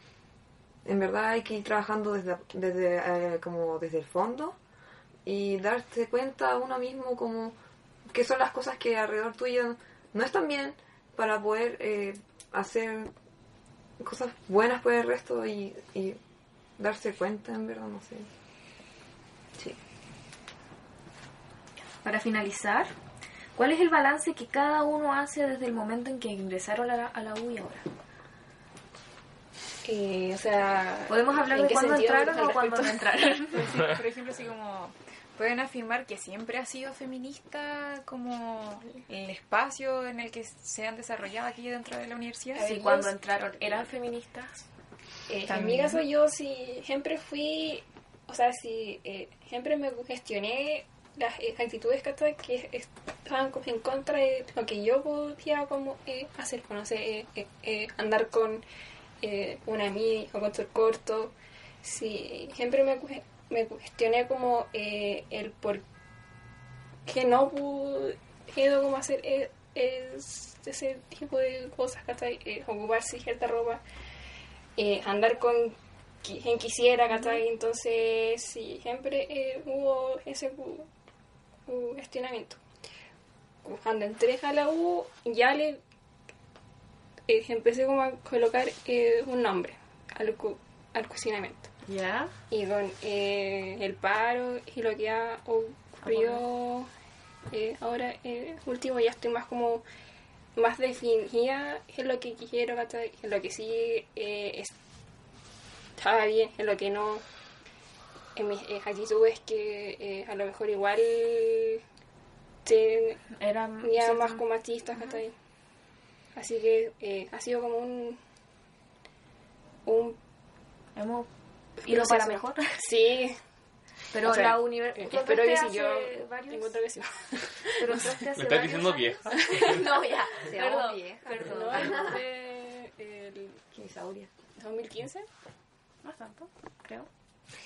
Speaker 3: en verdad hay que ir trabajando desde, desde, eh, como desde el fondo y darse cuenta a uno mismo como que son las cosas que alrededor tuyo no están bien para poder eh, hacer cosas buenas por el resto y darse cuenta, en verdad, no sé. Sí.
Speaker 1: Para finalizar, ¿cuál es el balance que cada uno hace desde el momento en que ingresaron a la, a la U y ahora?
Speaker 4: eh, o sea...
Speaker 1: ¿Podemos hablar
Speaker 4: ¿en
Speaker 1: de cuándo entraron o cuándo no entraron?
Speaker 2: Por ejemplo, así como pueden afirmar que siempre ha sido feminista como el espacio en el que se han desarrollado aquí dentro de la universidad.
Speaker 1: Sí, cuando entraron, ¿eran feministas?
Speaker 4: Eh, en mi
Speaker 2: También.
Speaker 4: caso yo sí siempre fui, o sea, sí, eh, siempre me gestioné las eh, actitudes que estaban en contra de lo que yo podía como eh, hacer, pues, no sé, eh, eh, andar con una amiga o con corto. Sí, siempre me, cues- me cuestioné como el por qué no pude como hacer es- ese tipo de cosas, ocuparse cierta ropa andar con quien quisiera. Entonces, sí, siempre hubo ese cu- gestionamiento. Cuando entré a la U, ya le eh, empecé como a colocar eh, un nombre al, cu- al cuestionamiento.
Speaker 1: ¿Ya?
Speaker 4: Y con eh, el paro y lo que ha ocurrido eh, ahora último, ya estoy más como más definida en lo que quiero, en lo que sí es- estaba bien, en lo que no, en mis eh, actitudes que eh, a lo mejor igual
Speaker 1: Eran
Speaker 4: ya
Speaker 1: sí,
Speaker 4: más como machistas, ¿cachai? Así que eh, ha sido como un un
Speaker 1: Hemos ido para mejor.
Speaker 4: Sí,
Speaker 1: Pero
Speaker 4: O sea,
Speaker 1: la universidad...
Speaker 4: eh, espero que si yo
Speaker 1: Varios...
Speaker 4: encuentro que sí.
Speaker 1: Pero hace
Speaker 5: ¿Me estás
Speaker 1: varios
Speaker 5: diciendo vieja?
Speaker 1: no, ya. Perdón, perdón.
Speaker 4: No, el
Speaker 3: Kimisauria.
Speaker 4: 2015.
Speaker 1: No tanto, creo.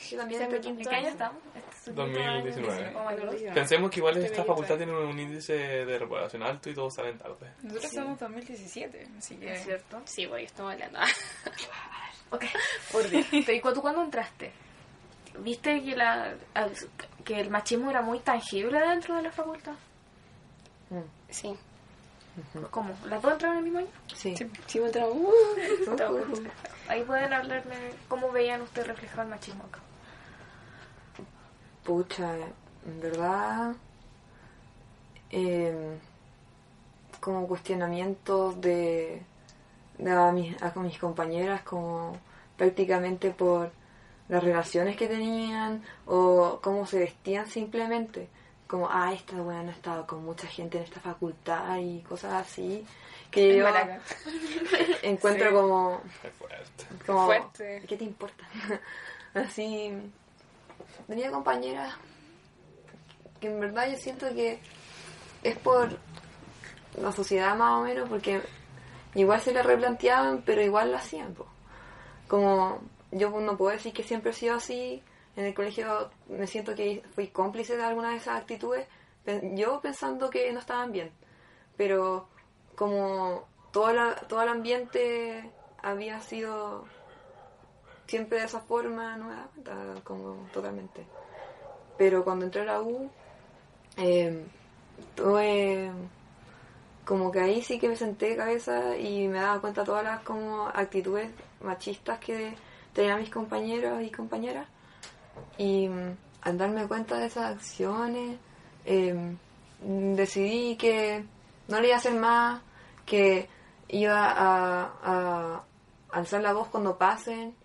Speaker 3: Yo también
Speaker 1: ¿En qué año estamos? Este es el
Speaker 5: 2019.
Speaker 1: Oh my God.
Speaker 5: Pensemos que igual esta
Speaker 4: medio
Speaker 5: facultad tiene un índice de repoblación alto y todos salen tarde.
Speaker 2: Nosotros somos 2017, así que...
Speaker 1: ¿Es cierto?
Speaker 4: Sí, porque estamos hablando.
Speaker 1: Ok, por Dios. ¿y tú cuándo entraste? ¿Viste que, la, que el machismo era muy tangible dentro de la facultad?
Speaker 4: Sí.
Speaker 1: ¿Cómo? ¿Las dos entraron el mismo año?
Speaker 3: Sí.
Speaker 4: Sí, sí, me entramos. Uh.
Speaker 1: Ahí pueden hablarme cómo veían ustedes reflejado el machismo acá.
Speaker 3: Pucha, en verdad, eh, como cuestionamientos de, de a, mis, mis compañeras, como prácticamente por las relaciones que tenían o cómo se vestían simplemente. Como, ah, esta buena no estaba con mucha gente en esta facultad y cosas así. Que yo
Speaker 2: Maraca.
Speaker 3: encuentro
Speaker 2: Sí.
Speaker 3: como
Speaker 5: Qué fuerte.
Speaker 3: como,
Speaker 4: Fuerte.
Speaker 3: ¿Qué te importa? Así. Tenía compañeras que en verdad yo siento que es por la sociedad más o menos, porque igual se la replanteaban, pero igual lo hacían. po. Como yo no puedo decir que siempre he sido así. En el colegio me siento que fui cómplice de alguna de esas actitudes, yo pensando que no estaban bien. Pero como todo, la- todo el ambiente había sido siempre de esa forma, no cuenta como totalmente. Pero cuando entré a la U, eh, como que ahí sí que me senté de cabeza y me daba cuenta todas las como actitudes machistas que tenían mis compañeros y compañeras. Y mm, al darme cuenta de esas acciones, eh, decidí que no le iba a hacer más, que iba a, alzar la voz cuando pasen.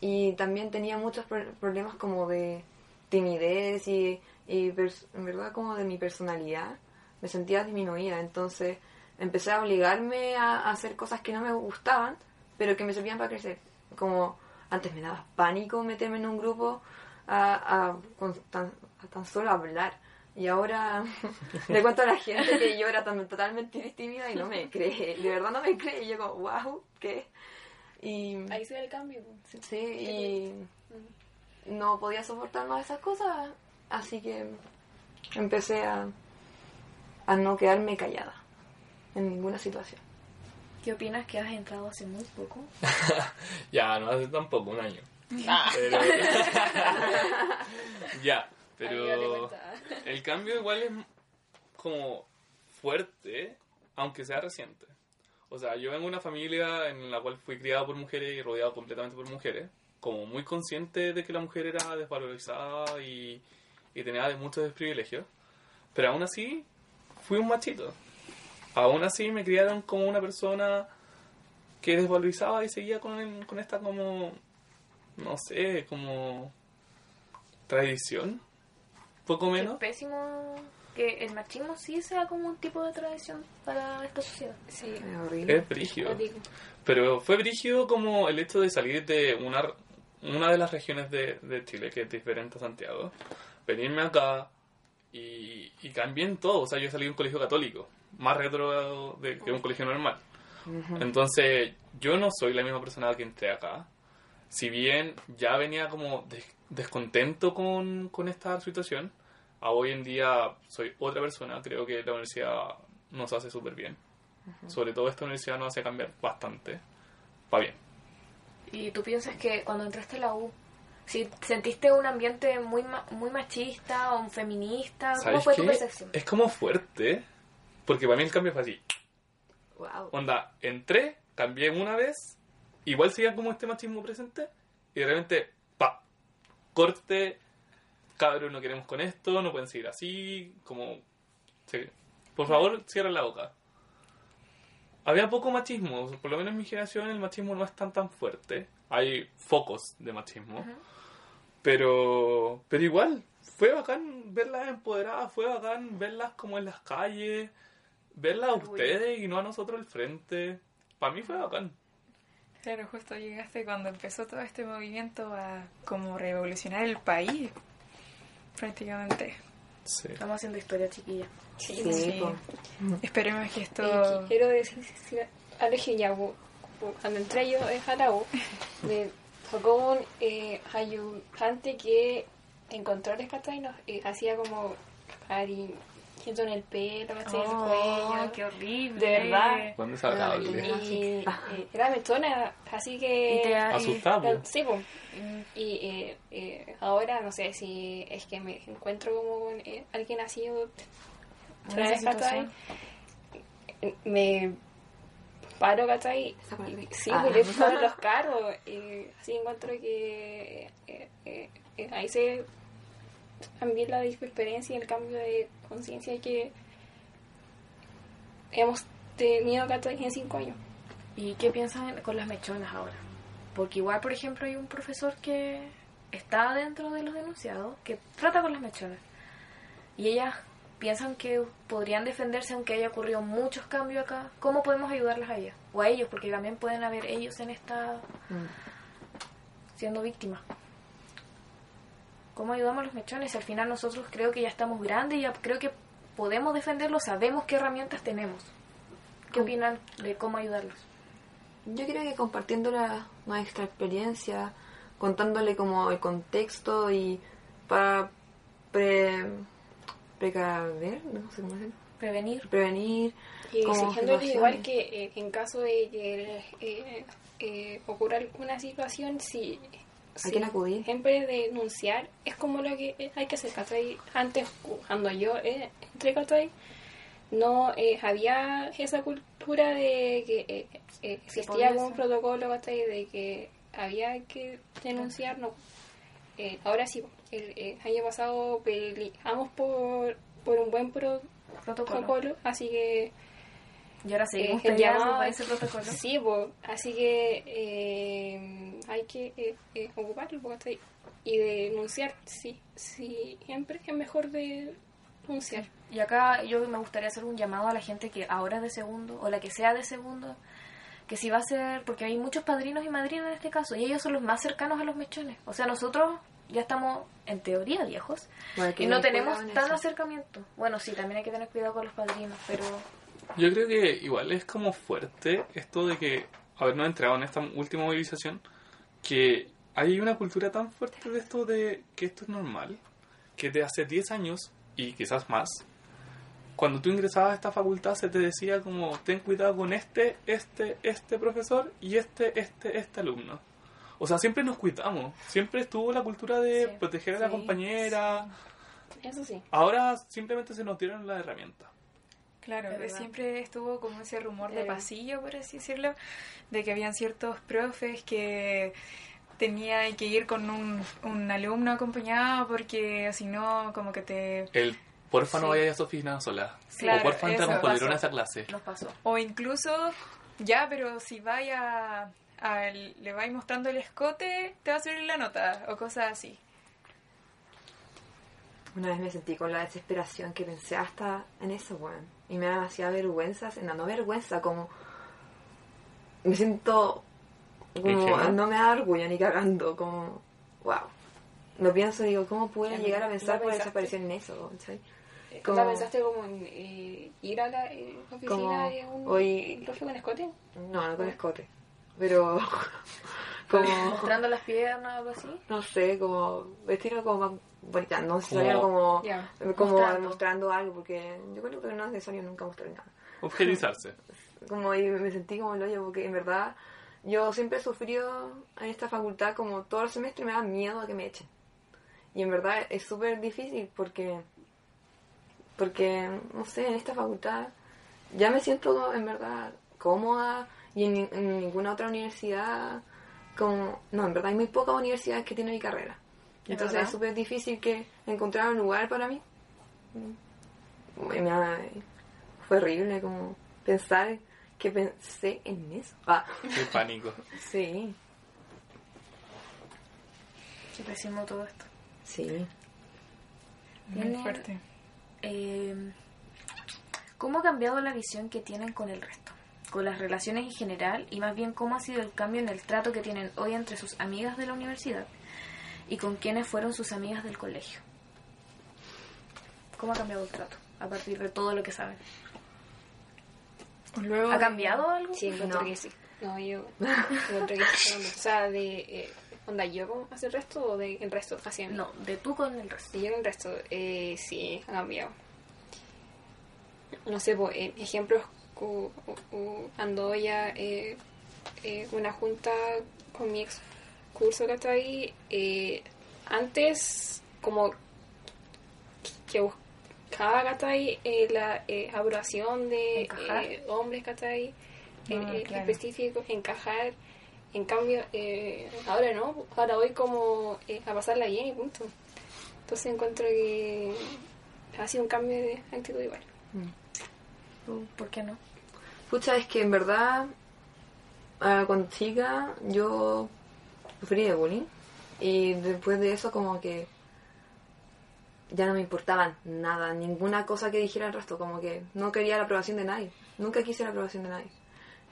Speaker 3: Y también tenía muchos pro- problemas como de timidez y, y en verdad como de mi personalidad. Me sentía disminuida. Entonces empecé a obligarme a hacer cosas que no me gustaban pero que me servían para crecer. Como antes me daba pánico meterme en un grupo a, a, con tan, a tan solo hablar y ahora le cuento a la gente que yo era tan, totalmente tímida y no me cree de verdad no me cree y yo como wow ¿qué? y
Speaker 4: Ahí se ve el cambio. pues.
Speaker 3: Sí, y no podía soportar más esas cosas, así que empecé a, a no quedarme callada en ninguna situación.
Speaker 1: ¿Qué opinas que has entrado hace muy poco?
Speaker 5: Ya, no hace tampoco un año. Pero... ya, pero el cambio igual es como fuerte, aunque sea reciente. O sea, yo vengo de una familia en la cual fui criado por mujeres y rodeado completamente por mujeres, como muy consciente de que la mujer era desvalorizada y, y tenía de muchos desprivilegios. Pero aún así, fui un machito. Aún así me criaron como una persona que desvalorizaba y seguía con, con esta como, no sé, como tradición, poco menos.
Speaker 1: Es pésimo que el machismo sí sea como un tipo de tradición para esta sociedad.
Speaker 4: Sí,
Speaker 3: Es horrible.
Speaker 5: Es brígido. Pero fue brígido como el hecho de salir de una, una de las regiones de, de Chile, que es diferente a Santiago, venirme acá y, y cambié todo. O sea, yo salí de un colegio católico, más retro de, que un colegio normal. Entonces, yo no soy la misma persona que entré acá. Si bien ya venía como des- descontento con, con esta situación, a hoy en día soy otra persona. Creo que la universidad nos hace súper bien. Sobre todo esta universidad nos hace cambiar bastante. Va bien.
Speaker 1: ¿Y tú piensas que cuando entraste a la U, si sentiste un ambiente muy ma- muy machista o feminista, ¿cómo
Speaker 5: ¿Sabes
Speaker 1: fue tu
Speaker 5: qué?
Speaker 1: percepción?
Speaker 5: Es como fuerte, porque para mí el cambio fue así.
Speaker 3: Wow.
Speaker 5: Onda, entré, cambié una vez, igual seguía como este machismo presente, y de repente, pa, corte, cabrón, no queremos con esto, no pueden seguir así, como, sí. por favor, cierren la boca. Había poco machismo, por lo menos en mi generación el machismo no es tan tan fuerte, hay focos de machismo, pero, pero igual, fue bacán verlas empoderadas, fue bacán verlas como en las calles, verlas a ustedes y no a nosotros al frente. Para mí fue bacán.
Speaker 2: Claro, justo llegaste cuando empezó todo este movimiento a como revolucionar el país, prácticamente.
Speaker 5: Sí.
Speaker 1: Estamos haciendo historia, chiquilla.
Speaker 4: Sí,
Speaker 3: Sí,
Speaker 2: Sí. Esperemos que
Speaker 4: Y
Speaker 2: esto...
Speaker 4: qui- quiero decir, sí, Aleje ya, bu- bu- cuando entré yo en Jarau, me tocó un eh, ayudante que encontró el ¿cachai? Nos eh, hacía como cariñito en el pelo, ¿cachai? En el cuello.
Speaker 1: qué horrible.
Speaker 4: De verdad.
Speaker 5: Fue desagradable.
Speaker 4: Y eh, era metona, así que...
Speaker 1: Y te-
Speaker 5: Asustado.
Speaker 4: Sí, pues. Y eh, eh, ahora no sé si es que me encuentro como con eh, alguien así o
Speaker 1: situación.
Speaker 4: me paro, ¿cachai? Y- Sí,
Speaker 3: Ah.
Speaker 4: le paro los carros y así encuentro que eh, eh, eh, ahí se también la experiencia y el cambio de conciencia que hemos tenido, ¿cachai? En cinco años.
Speaker 1: ¿Y qué piensan con las mechonas ahora? Porque igual, por ejemplo, hay un profesor que está dentro de los denunciados que trata con las mechonas. Y ellas piensan que podrían defenderse aunque haya ocurrido muchos cambios acá. ¿Cómo podemos ayudarlas a ellas? O a ellos, porque también pueden haber ellos en esta... siendo víctimas. ¿Cómo ayudamos a los mechones? Al final nosotros creo que ya estamos grandes y ya creo que podemos defenderlos, sabemos qué herramientas tenemos. ¿Qué opinan de cómo ayudarlos?
Speaker 3: Yo creo que compartiendo la, nuestra experiencia, contándole como el contexto y para pre, precaver, no sé cómo decirlo,
Speaker 1: Prevenir.
Speaker 3: prevenir.
Speaker 4: Y
Speaker 3: como
Speaker 4: exigiéndole
Speaker 3: situaciones.
Speaker 4: igual que eh, en caso de que eh, eh, ocurra alguna situación, si, si
Speaker 3: quién acudir?
Speaker 4: siempre denunciar es como lo que hay que hacer, ¿cachai? Antes, cuando yo eh, entré, ¿cachai? no eh, había esa cultura de que eh, eh, existía algún protocolo ¿cachai? de que había que denunciar, no. Eh, ahora sí, el, eh, año pasado peleamos por, por un buen pro-
Speaker 1: Protocolo.
Speaker 4: protocolo, así que
Speaker 1: Y ahora seguimos
Speaker 4: eh, el
Speaker 1: peleando ese protocolo.
Speaker 4: Sí, po, así que eh, hay que eh, eh, ocuparlo ¿cachai? y denunciar, sí, sí, siempre es mejor de denunciar.
Speaker 1: Y acá yo me gustaría hacer un llamado a la gente que ahora es de segundo, o la que sea de segundo, que si va a ser, porque hay muchos padrinos y madrinas en este caso, y ellos son los más cercanos a los mechones. O sea, nosotros ya estamos, en teoría, viejos,
Speaker 3: Bueno,
Speaker 1: y no tenemos tan acercamiento. Bueno, sí, también hay que tener cuidado con los padrinos, pero
Speaker 5: Yo creo que igual es como fuerte esto de que habernos entrado en esta última movilización, que hay una cultura tan fuerte de esto de que esto es normal, que de hace 10 años y quizás más, cuando tú ingresabas a esta facultad se te decía como ten cuidado con este, este, este profesor y este, este, este alumno. O sea, siempre nos cuidamos, siempre estuvo la cultura de
Speaker 1: Sí.
Speaker 5: proteger a la
Speaker 1: Sí.
Speaker 5: compañera.
Speaker 4: Eso sí.
Speaker 5: Ahora simplemente se nos dieron la herramienta.
Speaker 2: Claro, siempre estuvo como ese rumor de
Speaker 4: Eh.
Speaker 2: pasillo, por así decirlo, de que habían ciertos profes que tenían que ir con un, un alumno acompañado porque si no, como que te...
Speaker 5: El porfa no
Speaker 2: Sí.
Speaker 5: vayas a su oficina sola.
Speaker 2: Claro,
Speaker 5: o porfa entra con polerón a esa clase.
Speaker 1: nos pasó.
Speaker 2: O incluso, ya, pero si vaya a, le vais mostrando el escote, te va a subir la nota, o cosas así.
Speaker 3: Una vez me sentí con la desesperación que pensé hasta en eso, weón. Y me hacía vergüenza, no, no vergüenza, como... Me siento como... No me da orgullo ni cagando, como... Wow. Lo pienso y digo, ¿cómo pude
Speaker 4: Ya,
Speaker 3: llegar a
Speaker 4: ¿no
Speaker 3: pensar por desaparecer en eso? ¿cachai?
Speaker 4: ¿Cómo
Speaker 3: Como-
Speaker 4: pensaste como en eh, ir a la eh, oficina
Speaker 3: Como
Speaker 4: de un
Speaker 3: hoy-
Speaker 4: profe con escote?
Speaker 3: No, no con escote. Pero... como...
Speaker 1: Mostrando las piernas o algo así.
Speaker 3: No sé, como... Vestirlo como más bonita, no necesario
Speaker 5: Como-
Speaker 3: como...
Speaker 4: Ya.
Speaker 3: Como
Speaker 1: Mostrando.
Speaker 3: mostrando. algo, porque yo creo que no es necesario nunca mostrar nada.
Speaker 5: Objetivizarse.
Speaker 3: como y me sentí como el hoyo porque en verdad yo siempre he sufrido en esta facultad como todo el semestre me da miedo a que me echen y en verdad es súper difícil porque porque no sé en esta facultad ya me siento en verdad cómoda y en, ni- en ninguna otra universidad como no en verdad hay muy pocas universidades que tienen mi carrera entonces
Speaker 1: verdad?
Speaker 3: es súper difícil que encontrar un lugar para mí Y me fue horrible como pensar que pensé en eso. Ah,
Speaker 5: Qué pánico.
Speaker 3: sí,
Speaker 1: Qué pésimo todo esto.
Speaker 3: sí.
Speaker 2: Muy
Speaker 1: Tiene-
Speaker 2: fuerte.
Speaker 1: Eh, ¿Cómo ha cambiado la visión que tienen con el resto? Con las relaciones en general y más bien cómo ha sido el cambio en el trato que tienen hoy entre sus amigas de la universidad y con quienes fueron sus amigas del colegio. ¿Cómo ha cambiado el trato a partir de todo lo que saben?
Speaker 2: Luego
Speaker 1: ¿Ha
Speaker 2: de-
Speaker 1: cambiado algo?
Speaker 4: Sí, encuentro
Speaker 3: No.
Speaker 4: que sí. No, yo encuentro que sí. O sea, de... Eh, ¿Onda yo hace el resto o de el resto hacia mí?
Speaker 1: No, de tú con el resto.
Speaker 4: Si yo con el resto, eh, sí, ha cambiado. No sé, pues, eh, ejemplos, ando ya eh, eh, una junta con mi ex curso que está ahí. eh, antes, como que buscaba que está ahí eh, la eh, aprobación de eh, hombres que está ahí en,
Speaker 2: Ah,
Speaker 4: en
Speaker 2: claro.
Speaker 4: específico, encajar. En cambio, eh, ahora no, ahora voy como eh, a pasarla bien y punto. Entonces encuentro que ha sido un cambio de actitud igual.
Speaker 1: ¿Por qué no?
Speaker 3: Pucha, es que en verdad, ah, cuando chica, yo sufrí de bullying. Y después de eso, como que ya no me importaban nada, ninguna cosa que dijera el resto. Como que no quería la aprobación de nadie. Nunca quise la aprobación de nadie.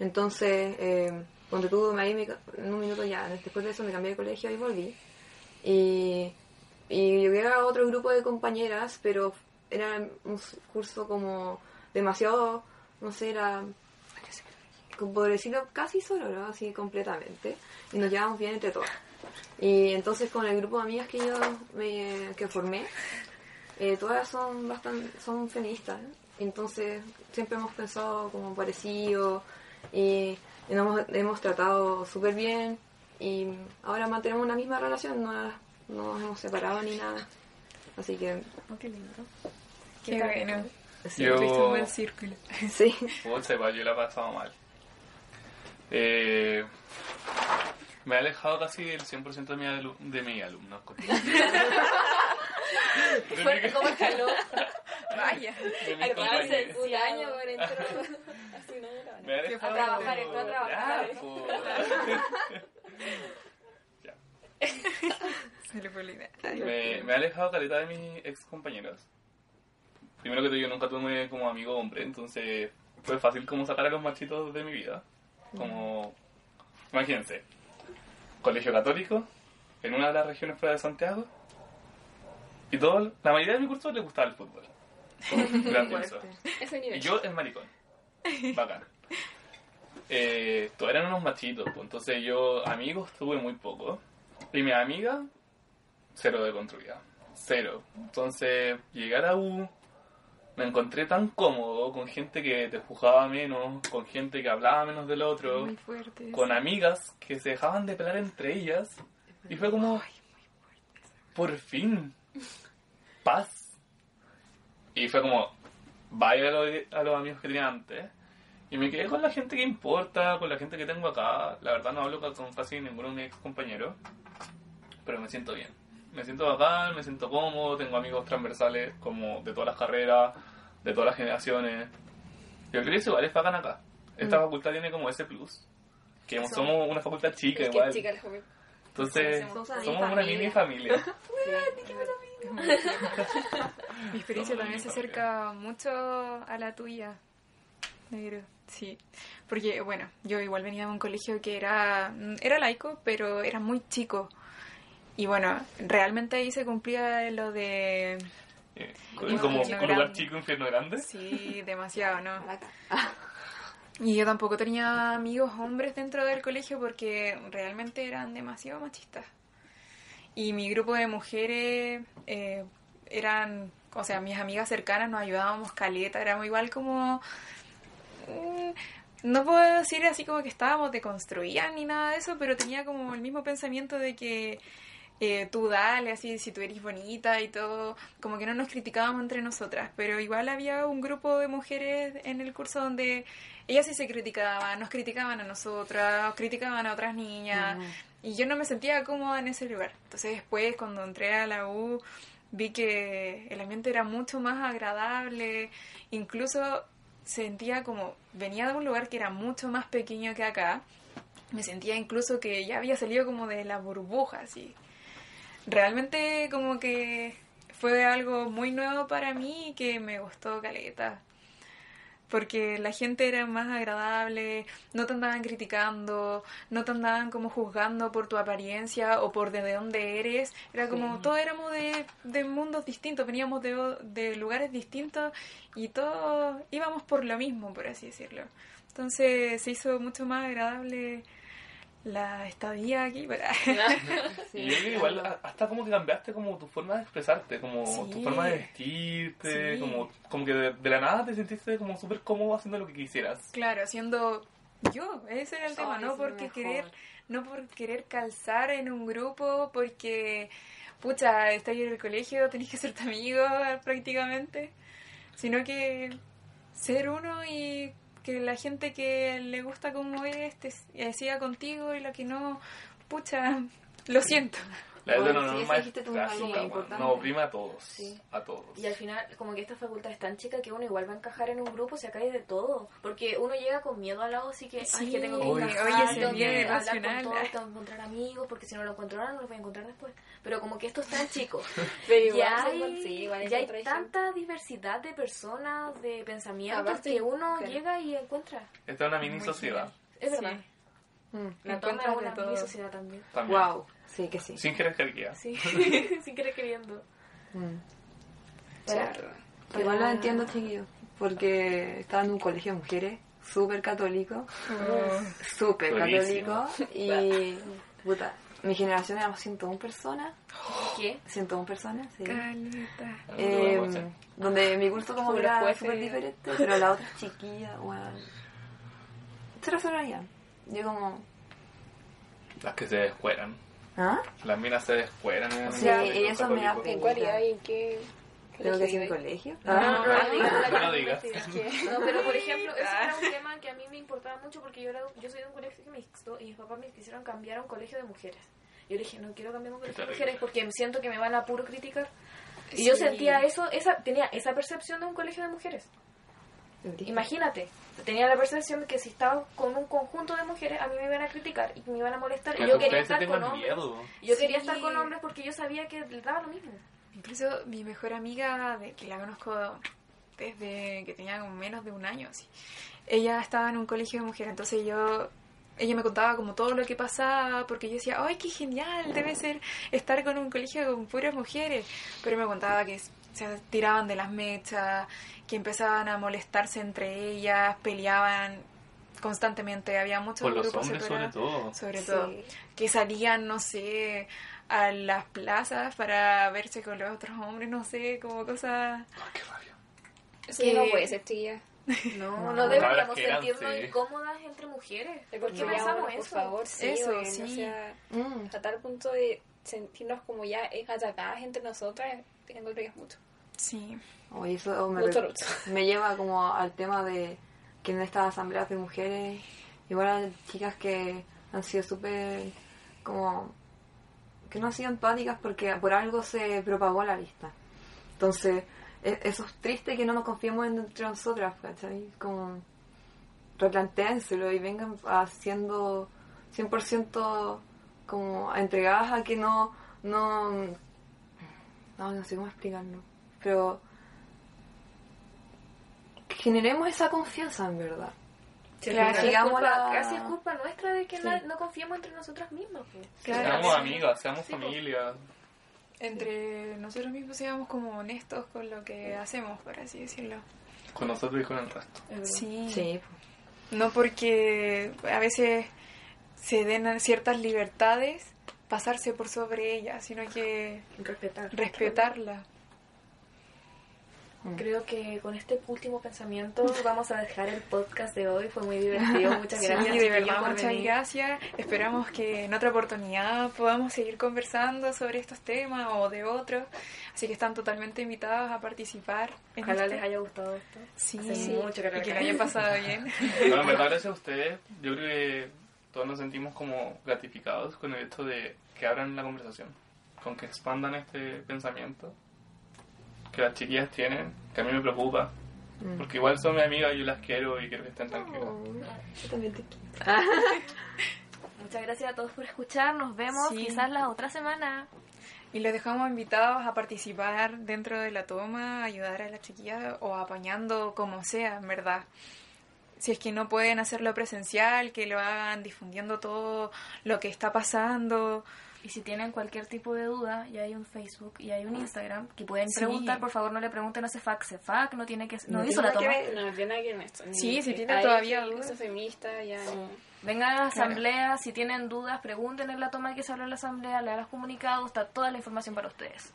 Speaker 3: Entonces, eh, cuando tuve ahí, me en un minuto ya, después de eso me cambié de colegio y volví. Y, y llegué a otro grupo de compañeras, pero era un curso como demasiado, no sé, era, como por decirlo, casi solo, ¿no? Así completamente. Y nos llevamos bien entre todas. Y entonces con el grupo de amigas que yo me, que formé, eh, todas son bastante, son feministas. ¿eh? Entonces siempre hemos pensado como parecido y, y nos hemos, hemos tratado súper bien y ahora mantenemos una misma relación, no, no nos hemos separado ni nada. Así que
Speaker 1: Oh, qué lindo.
Speaker 2: Qué bueno. Cristo
Speaker 5: Yo,
Speaker 2: del círculo.
Speaker 3: Sí.
Speaker 5: pucha, igual yo la he pasado mal. Eh, me he alejado casi el 100% de, mi alu- de mis alumnos. De mi-
Speaker 4: ¿Cómo escaló?
Speaker 2: Vaya.
Speaker 5: de mis
Speaker 4: Al quedarse
Speaker 5: compañeros.
Speaker 4: un año por entero. Así no era. A trabajar, entró a trabajar.
Speaker 5: Ya, po.
Speaker 2: Se le fue la idea.
Speaker 5: me, me he alejado caleta de mis ex compañeros. Primero que todo, yo nunca tuve como amigo hombre, entonces fue fácil como sacar a los machitos de mi vida. Como, imagínense, colegio católico, en una de las regiones fuera de Santiago, y todo, la mayoría de mi curso le gustaba el fútbol.
Speaker 4: Ese
Speaker 5: Y yo el maricón. Bacán. Eh, todos eran unos machitos, pues, entonces yo amigos tuve muy poco. Y mi amiga, cero de construida. Cero. Entonces llegué a la U, me encontré tan cómodo con gente que te juzgaba menos, con gente que hablaba menos del otro,
Speaker 2: Muy fuerte.
Speaker 5: con amigas que se dejaban de pelar entre ellas. Y fue como, por fin, paz. Y fue como, vaya a los, a los amigos que tenía antes. Y me quedé con la gente que importa, con la gente que tengo acá. La verdad no hablo con con casi ninguno de mis ex compañeros. Pero me siento bien. Me siento bacán, me siento cómodo, tengo amigos transversales como de todas las carreras, de todas las generaciones. Yo creo que eso igual es bacán acá. Esta facultad tiene como ese plus. Que
Speaker 4: Eso.
Speaker 5: somos una facultad chica
Speaker 4: Es que
Speaker 5: igual.
Speaker 4: chica el joven.
Speaker 5: Entonces,
Speaker 4: Somos
Speaker 5: somos
Speaker 4: una
Speaker 5: una
Speaker 4: mini
Speaker 5: mini familia.
Speaker 2: Mi experiencia también se acerca mucho a la tuya, negro. Sí, porque bueno, yo igual venía de un colegio que era, era laico, pero era muy chico. Y bueno, realmente ahí se cumplía lo de...
Speaker 5: Eh, como un lugar chico, infierno grande.
Speaker 2: Sí, demasiado, ¿no? Y yo tampoco tenía amigos hombres dentro del colegio porque realmente eran demasiado machistas. Y mi grupo de mujeres eh, eran, o sea, mis amigas cercanas nos ayudábamos caleta, éramos igual como... mm, no puedo decir así como que estábamos deconstruidas ni nada de eso, pero tenía como el mismo pensamiento de que eh, tú dale, así, si tú eres bonita y todo, como que no nos criticábamos entre nosotras, pero igual había un grupo de mujeres en el curso donde ellas sí se criticaban, nos criticaban a nosotras, criticaban a otras niñas, y yo no me sentía cómoda en ese lugar. Entonces después, cuando entré a la U, vi que el ambiente era mucho más agradable, incluso sentía como, venía de un lugar que era mucho más pequeño que acá, me sentía incluso que ya había salido como de la burbuja, así. Realmente como que fue algo muy nuevo para mí y que me gustó caleta. Porque la gente era más agradable, no te andaban criticando, no te andaban como juzgando por tu apariencia o por de dónde eres. Era como, todos éramos de, de mundos distintos, veníamos de, de lugares distintos y todos íbamos por lo mismo, por así decirlo. Entonces se hizo mucho más agradable la estadía aquí. Para...
Speaker 5: Y yo creo que igual hasta como que cambiaste como tu forma de expresarte, como
Speaker 2: Sí.
Speaker 5: tu forma de vestirte,
Speaker 2: Sí.
Speaker 5: como, como que de, de la nada te sentiste como súper cómodo haciendo lo que quisieras.
Speaker 2: Claro, siendo yo, ese era el tema, no porque
Speaker 3: mejor.
Speaker 2: querer, no por querer calzar en un grupo, porque pucha, estás en el colegio, tenés que ser tu amigo prácticamente, sino que ser uno y que la gente que le gusta como es te siga contigo y la que no, pucha, lo siento.
Speaker 5: La
Speaker 3: Bueno,
Speaker 5: no,
Speaker 3: sí,
Speaker 5: no,
Speaker 3: tú,
Speaker 5: clásica,
Speaker 3: muy importante.
Speaker 5: nos oprime a todos,
Speaker 1: Sí.
Speaker 5: a todos.
Speaker 1: Y al final, como que esta facultad es tan chica que uno igual va a encajar en un grupo, se cae de todo. Porque uno llega con miedo al lado, así que, ay,
Speaker 2: Sí,
Speaker 1: que tengo que
Speaker 5: oye,
Speaker 1: encajar, tengo que hablar con todos, tengo que encontrar amigos, porque si no lo encuentro ahora, no lo voy a encontrar después. Pero como que esto es tan chico.
Speaker 4: Pero igual
Speaker 1: ya hay,
Speaker 4: consigue, igual
Speaker 1: ya hay tanta diversidad de personas, de pensamientos, que uno
Speaker 4: claro.
Speaker 1: llega y encuentra.
Speaker 5: Esta es una mini sociedad
Speaker 1: Es verdad.
Speaker 3: Mm.
Speaker 1: La toma
Speaker 2: Encuentras
Speaker 1: es
Speaker 2: de
Speaker 1: una
Speaker 2: todo.
Speaker 1: mini sociedad también.
Speaker 5: también.
Speaker 3: Wow. Sí, que sí.
Speaker 5: Sin jerarquía.
Speaker 1: Sí, sin querer queriendo.
Speaker 3: Mm.
Speaker 1: Claro.
Speaker 3: Igual lo entiendo, chiquillos, porque estaba en un colegio de mujeres súper católico, súper
Speaker 5: Buenísimo.
Speaker 3: católico, y puta, mi generación éramos 101 personas,
Speaker 1: ¿Qué?
Speaker 3: 101 personas, sí.
Speaker 2: Caleta.
Speaker 3: Eh,
Speaker 5: No
Speaker 3: donde mi curso como era súper diferente, pero la otra chiquilla, weón. Cero sonoridad. Yo como,
Speaker 5: Las que se descueran.
Speaker 3: ¿Ah?
Speaker 5: Las minas se descueran en
Speaker 3: Sí,
Speaker 5: el
Speaker 3: y eso me da
Speaker 5: católico.
Speaker 4: ¿En cuál y? ¿En qué?
Speaker 3: Tengo que decir
Speaker 1: iba.
Speaker 3: colegio.
Speaker 1: No,
Speaker 3: Ah.
Speaker 1: no, no, digas,
Speaker 5: No
Speaker 1: no,
Speaker 5: lo digas.
Speaker 1: No, pero por ejemplo, eso era un tema que a mí me importaba mucho porque yo, era, yo soy de un colegio mixto y mis papás me quisieron cambiar a un colegio de mujeres. Yo le dije, no quiero cambiar a un colegio de mujeres porque siento que me van a puro criticar. Y yo sentía eso, esa, tenía esa percepción de un colegio de mujeres. Imagínate, tenía la percepción de que si estaba con un conjunto de mujeres, a mí me iban a criticar y me iban a molestar. Y yo quería estar con hombres.
Speaker 5: miedo.
Speaker 1: Yo quería
Speaker 2: Sí.
Speaker 1: estar con hombres porque yo sabía que les daba lo mismo.
Speaker 2: Incluso mi mejor amiga, de, que la conozco desde que tenía como menos de un año, así, ella estaba en un colegio de mujeres, entonces yo, ella me contaba como todo lo que pasaba, porque yo decía, ¡ay, qué genial! Debe ser estar con un colegio con puras mujeres. Pero me contaba que se tiraban de las mechas, que empezaban a molestarse entre ellas, peleaban constantemente, había muchos
Speaker 5: Por los
Speaker 2: grupos
Speaker 5: hombres sobre todo.
Speaker 2: Sobre
Speaker 1: Sí.
Speaker 2: todo. Que salían, no sé, a las plazas para verse con los otros hombres, no sé, como cosas...
Speaker 5: Ay, qué rabia.
Speaker 1: Eso
Speaker 2: Que-
Speaker 1: no puede ser, tía. No, no, deberíamos sentirnos
Speaker 5: sí.
Speaker 1: incómodas entre mujeres. ¿Por
Speaker 4: Porque
Speaker 1: qué
Speaker 4: ya,
Speaker 1: pensamos
Speaker 4: bueno, por
Speaker 1: eso?
Speaker 4: favor, sí,
Speaker 2: Eso,
Speaker 4: weón,
Speaker 2: sí.
Speaker 4: O sea,
Speaker 3: Mm.
Speaker 4: a tal punto de sentirnos como ya eh, atacadas entre nosotras, que es mucho.
Speaker 2: Sí.
Speaker 3: Oye, eso me,
Speaker 4: Mucho lucho.
Speaker 3: me lleva como al tema de que en estas asambleas de mujeres, igual hay chicas que han sido súper como que no han sido empáticas porque por algo se propagó la lista. Entonces, e- eso es triste que no nos confiemos en- entre nosotras, ¿cachai? Como replantéenselo y vengan haciendo 100% como entregadas a que no, no, no, no sé cómo explicarlo, pero generemos esa confianza en verdad.
Speaker 2: Claro,
Speaker 1: Casi es
Speaker 3: sigamos
Speaker 1: culpa,
Speaker 3: la-
Speaker 1: casi es culpa nuestra de que na- no confiemos entre nosotras mismas. pues.
Speaker 2: Claro.
Speaker 5: Seamos
Speaker 2: sí.
Speaker 5: amigas, seamos
Speaker 1: Sí,
Speaker 5: familia.
Speaker 2: Entre nosotros mismos seamos como honestos con lo que hacemos, por así decirlo.
Speaker 5: Con nosotros y con el resto.
Speaker 2: Sí.
Speaker 3: Sí,
Speaker 2: No porque a veces se den ciertas libertades pasarse por sobre ellas, sino que
Speaker 1: Respetar.
Speaker 2: respetarla.
Speaker 1: Creo que con este último pensamiento vamos a dejar el podcast de hoy. Fue muy divertido. Muchas
Speaker 2: Sí,
Speaker 1: gracias.
Speaker 2: de verdad,
Speaker 1: por
Speaker 2: muchas
Speaker 1: venir.
Speaker 2: gracias. Esperamos que en otra oportunidad podamos seguir conversando sobre estos temas o de otros. Así que están totalmente invitados a participar.
Speaker 1: Ojalá
Speaker 2: este.
Speaker 1: les haya gustado esto.
Speaker 2: Sí, sí.
Speaker 1: mucho que no
Speaker 2: y que lo hayan pasado bien.
Speaker 5: Bueno, en verdad, gracias a ustedes. Yo creo que todos nos sentimos como gratificados con el hecho de que abran la conversación, con que expandan este pensamiento que las chiquillas tienen, que a mí me preocupa. Porque igual son mi amiga y yo las quiero y quiero que estén tranquilas.
Speaker 3: yo también te quiero.
Speaker 1: Muchas gracias a todos por escuchar. Nos vemos
Speaker 2: Sí.
Speaker 1: quizás la otra semana.
Speaker 2: Y los dejamos invitados a participar dentro de la toma, ayudar a las chiquillas o apañando como sea, en verdad. Si es que no pueden hacerlo presencial, que lo hagan difundiendo todo lo que está pasando.
Speaker 8: Y si tienen cualquier tipo de duda, ya hay un Facebook y hay un Instagram que pueden
Speaker 2: Sí.
Speaker 8: preguntar. Por favor, no le pregunten a Cefac. Cefac no tiene que. No,
Speaker 3: No
Speaker 8: hizo la
Speaker 4: Tiene
Speaker 8: toma.
Speaker 4: ver- No, tiene nada que esto.
Speaker 2: Sí, si tiene
Speaker 4: Ahí
Speaker 2: todavía
Speaker 4: sí,
Speaker 2: dudas.
Speaker 4: cosas feministas, ya no.
Speaker 8: Vengan a la asamblea, si tienen dudas, pregunten en la toma que se habló en la asamblea, lean los comunicados, está toda la información para ustedes.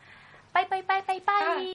Speaker 8: Bye, bye, bye, bye, bye.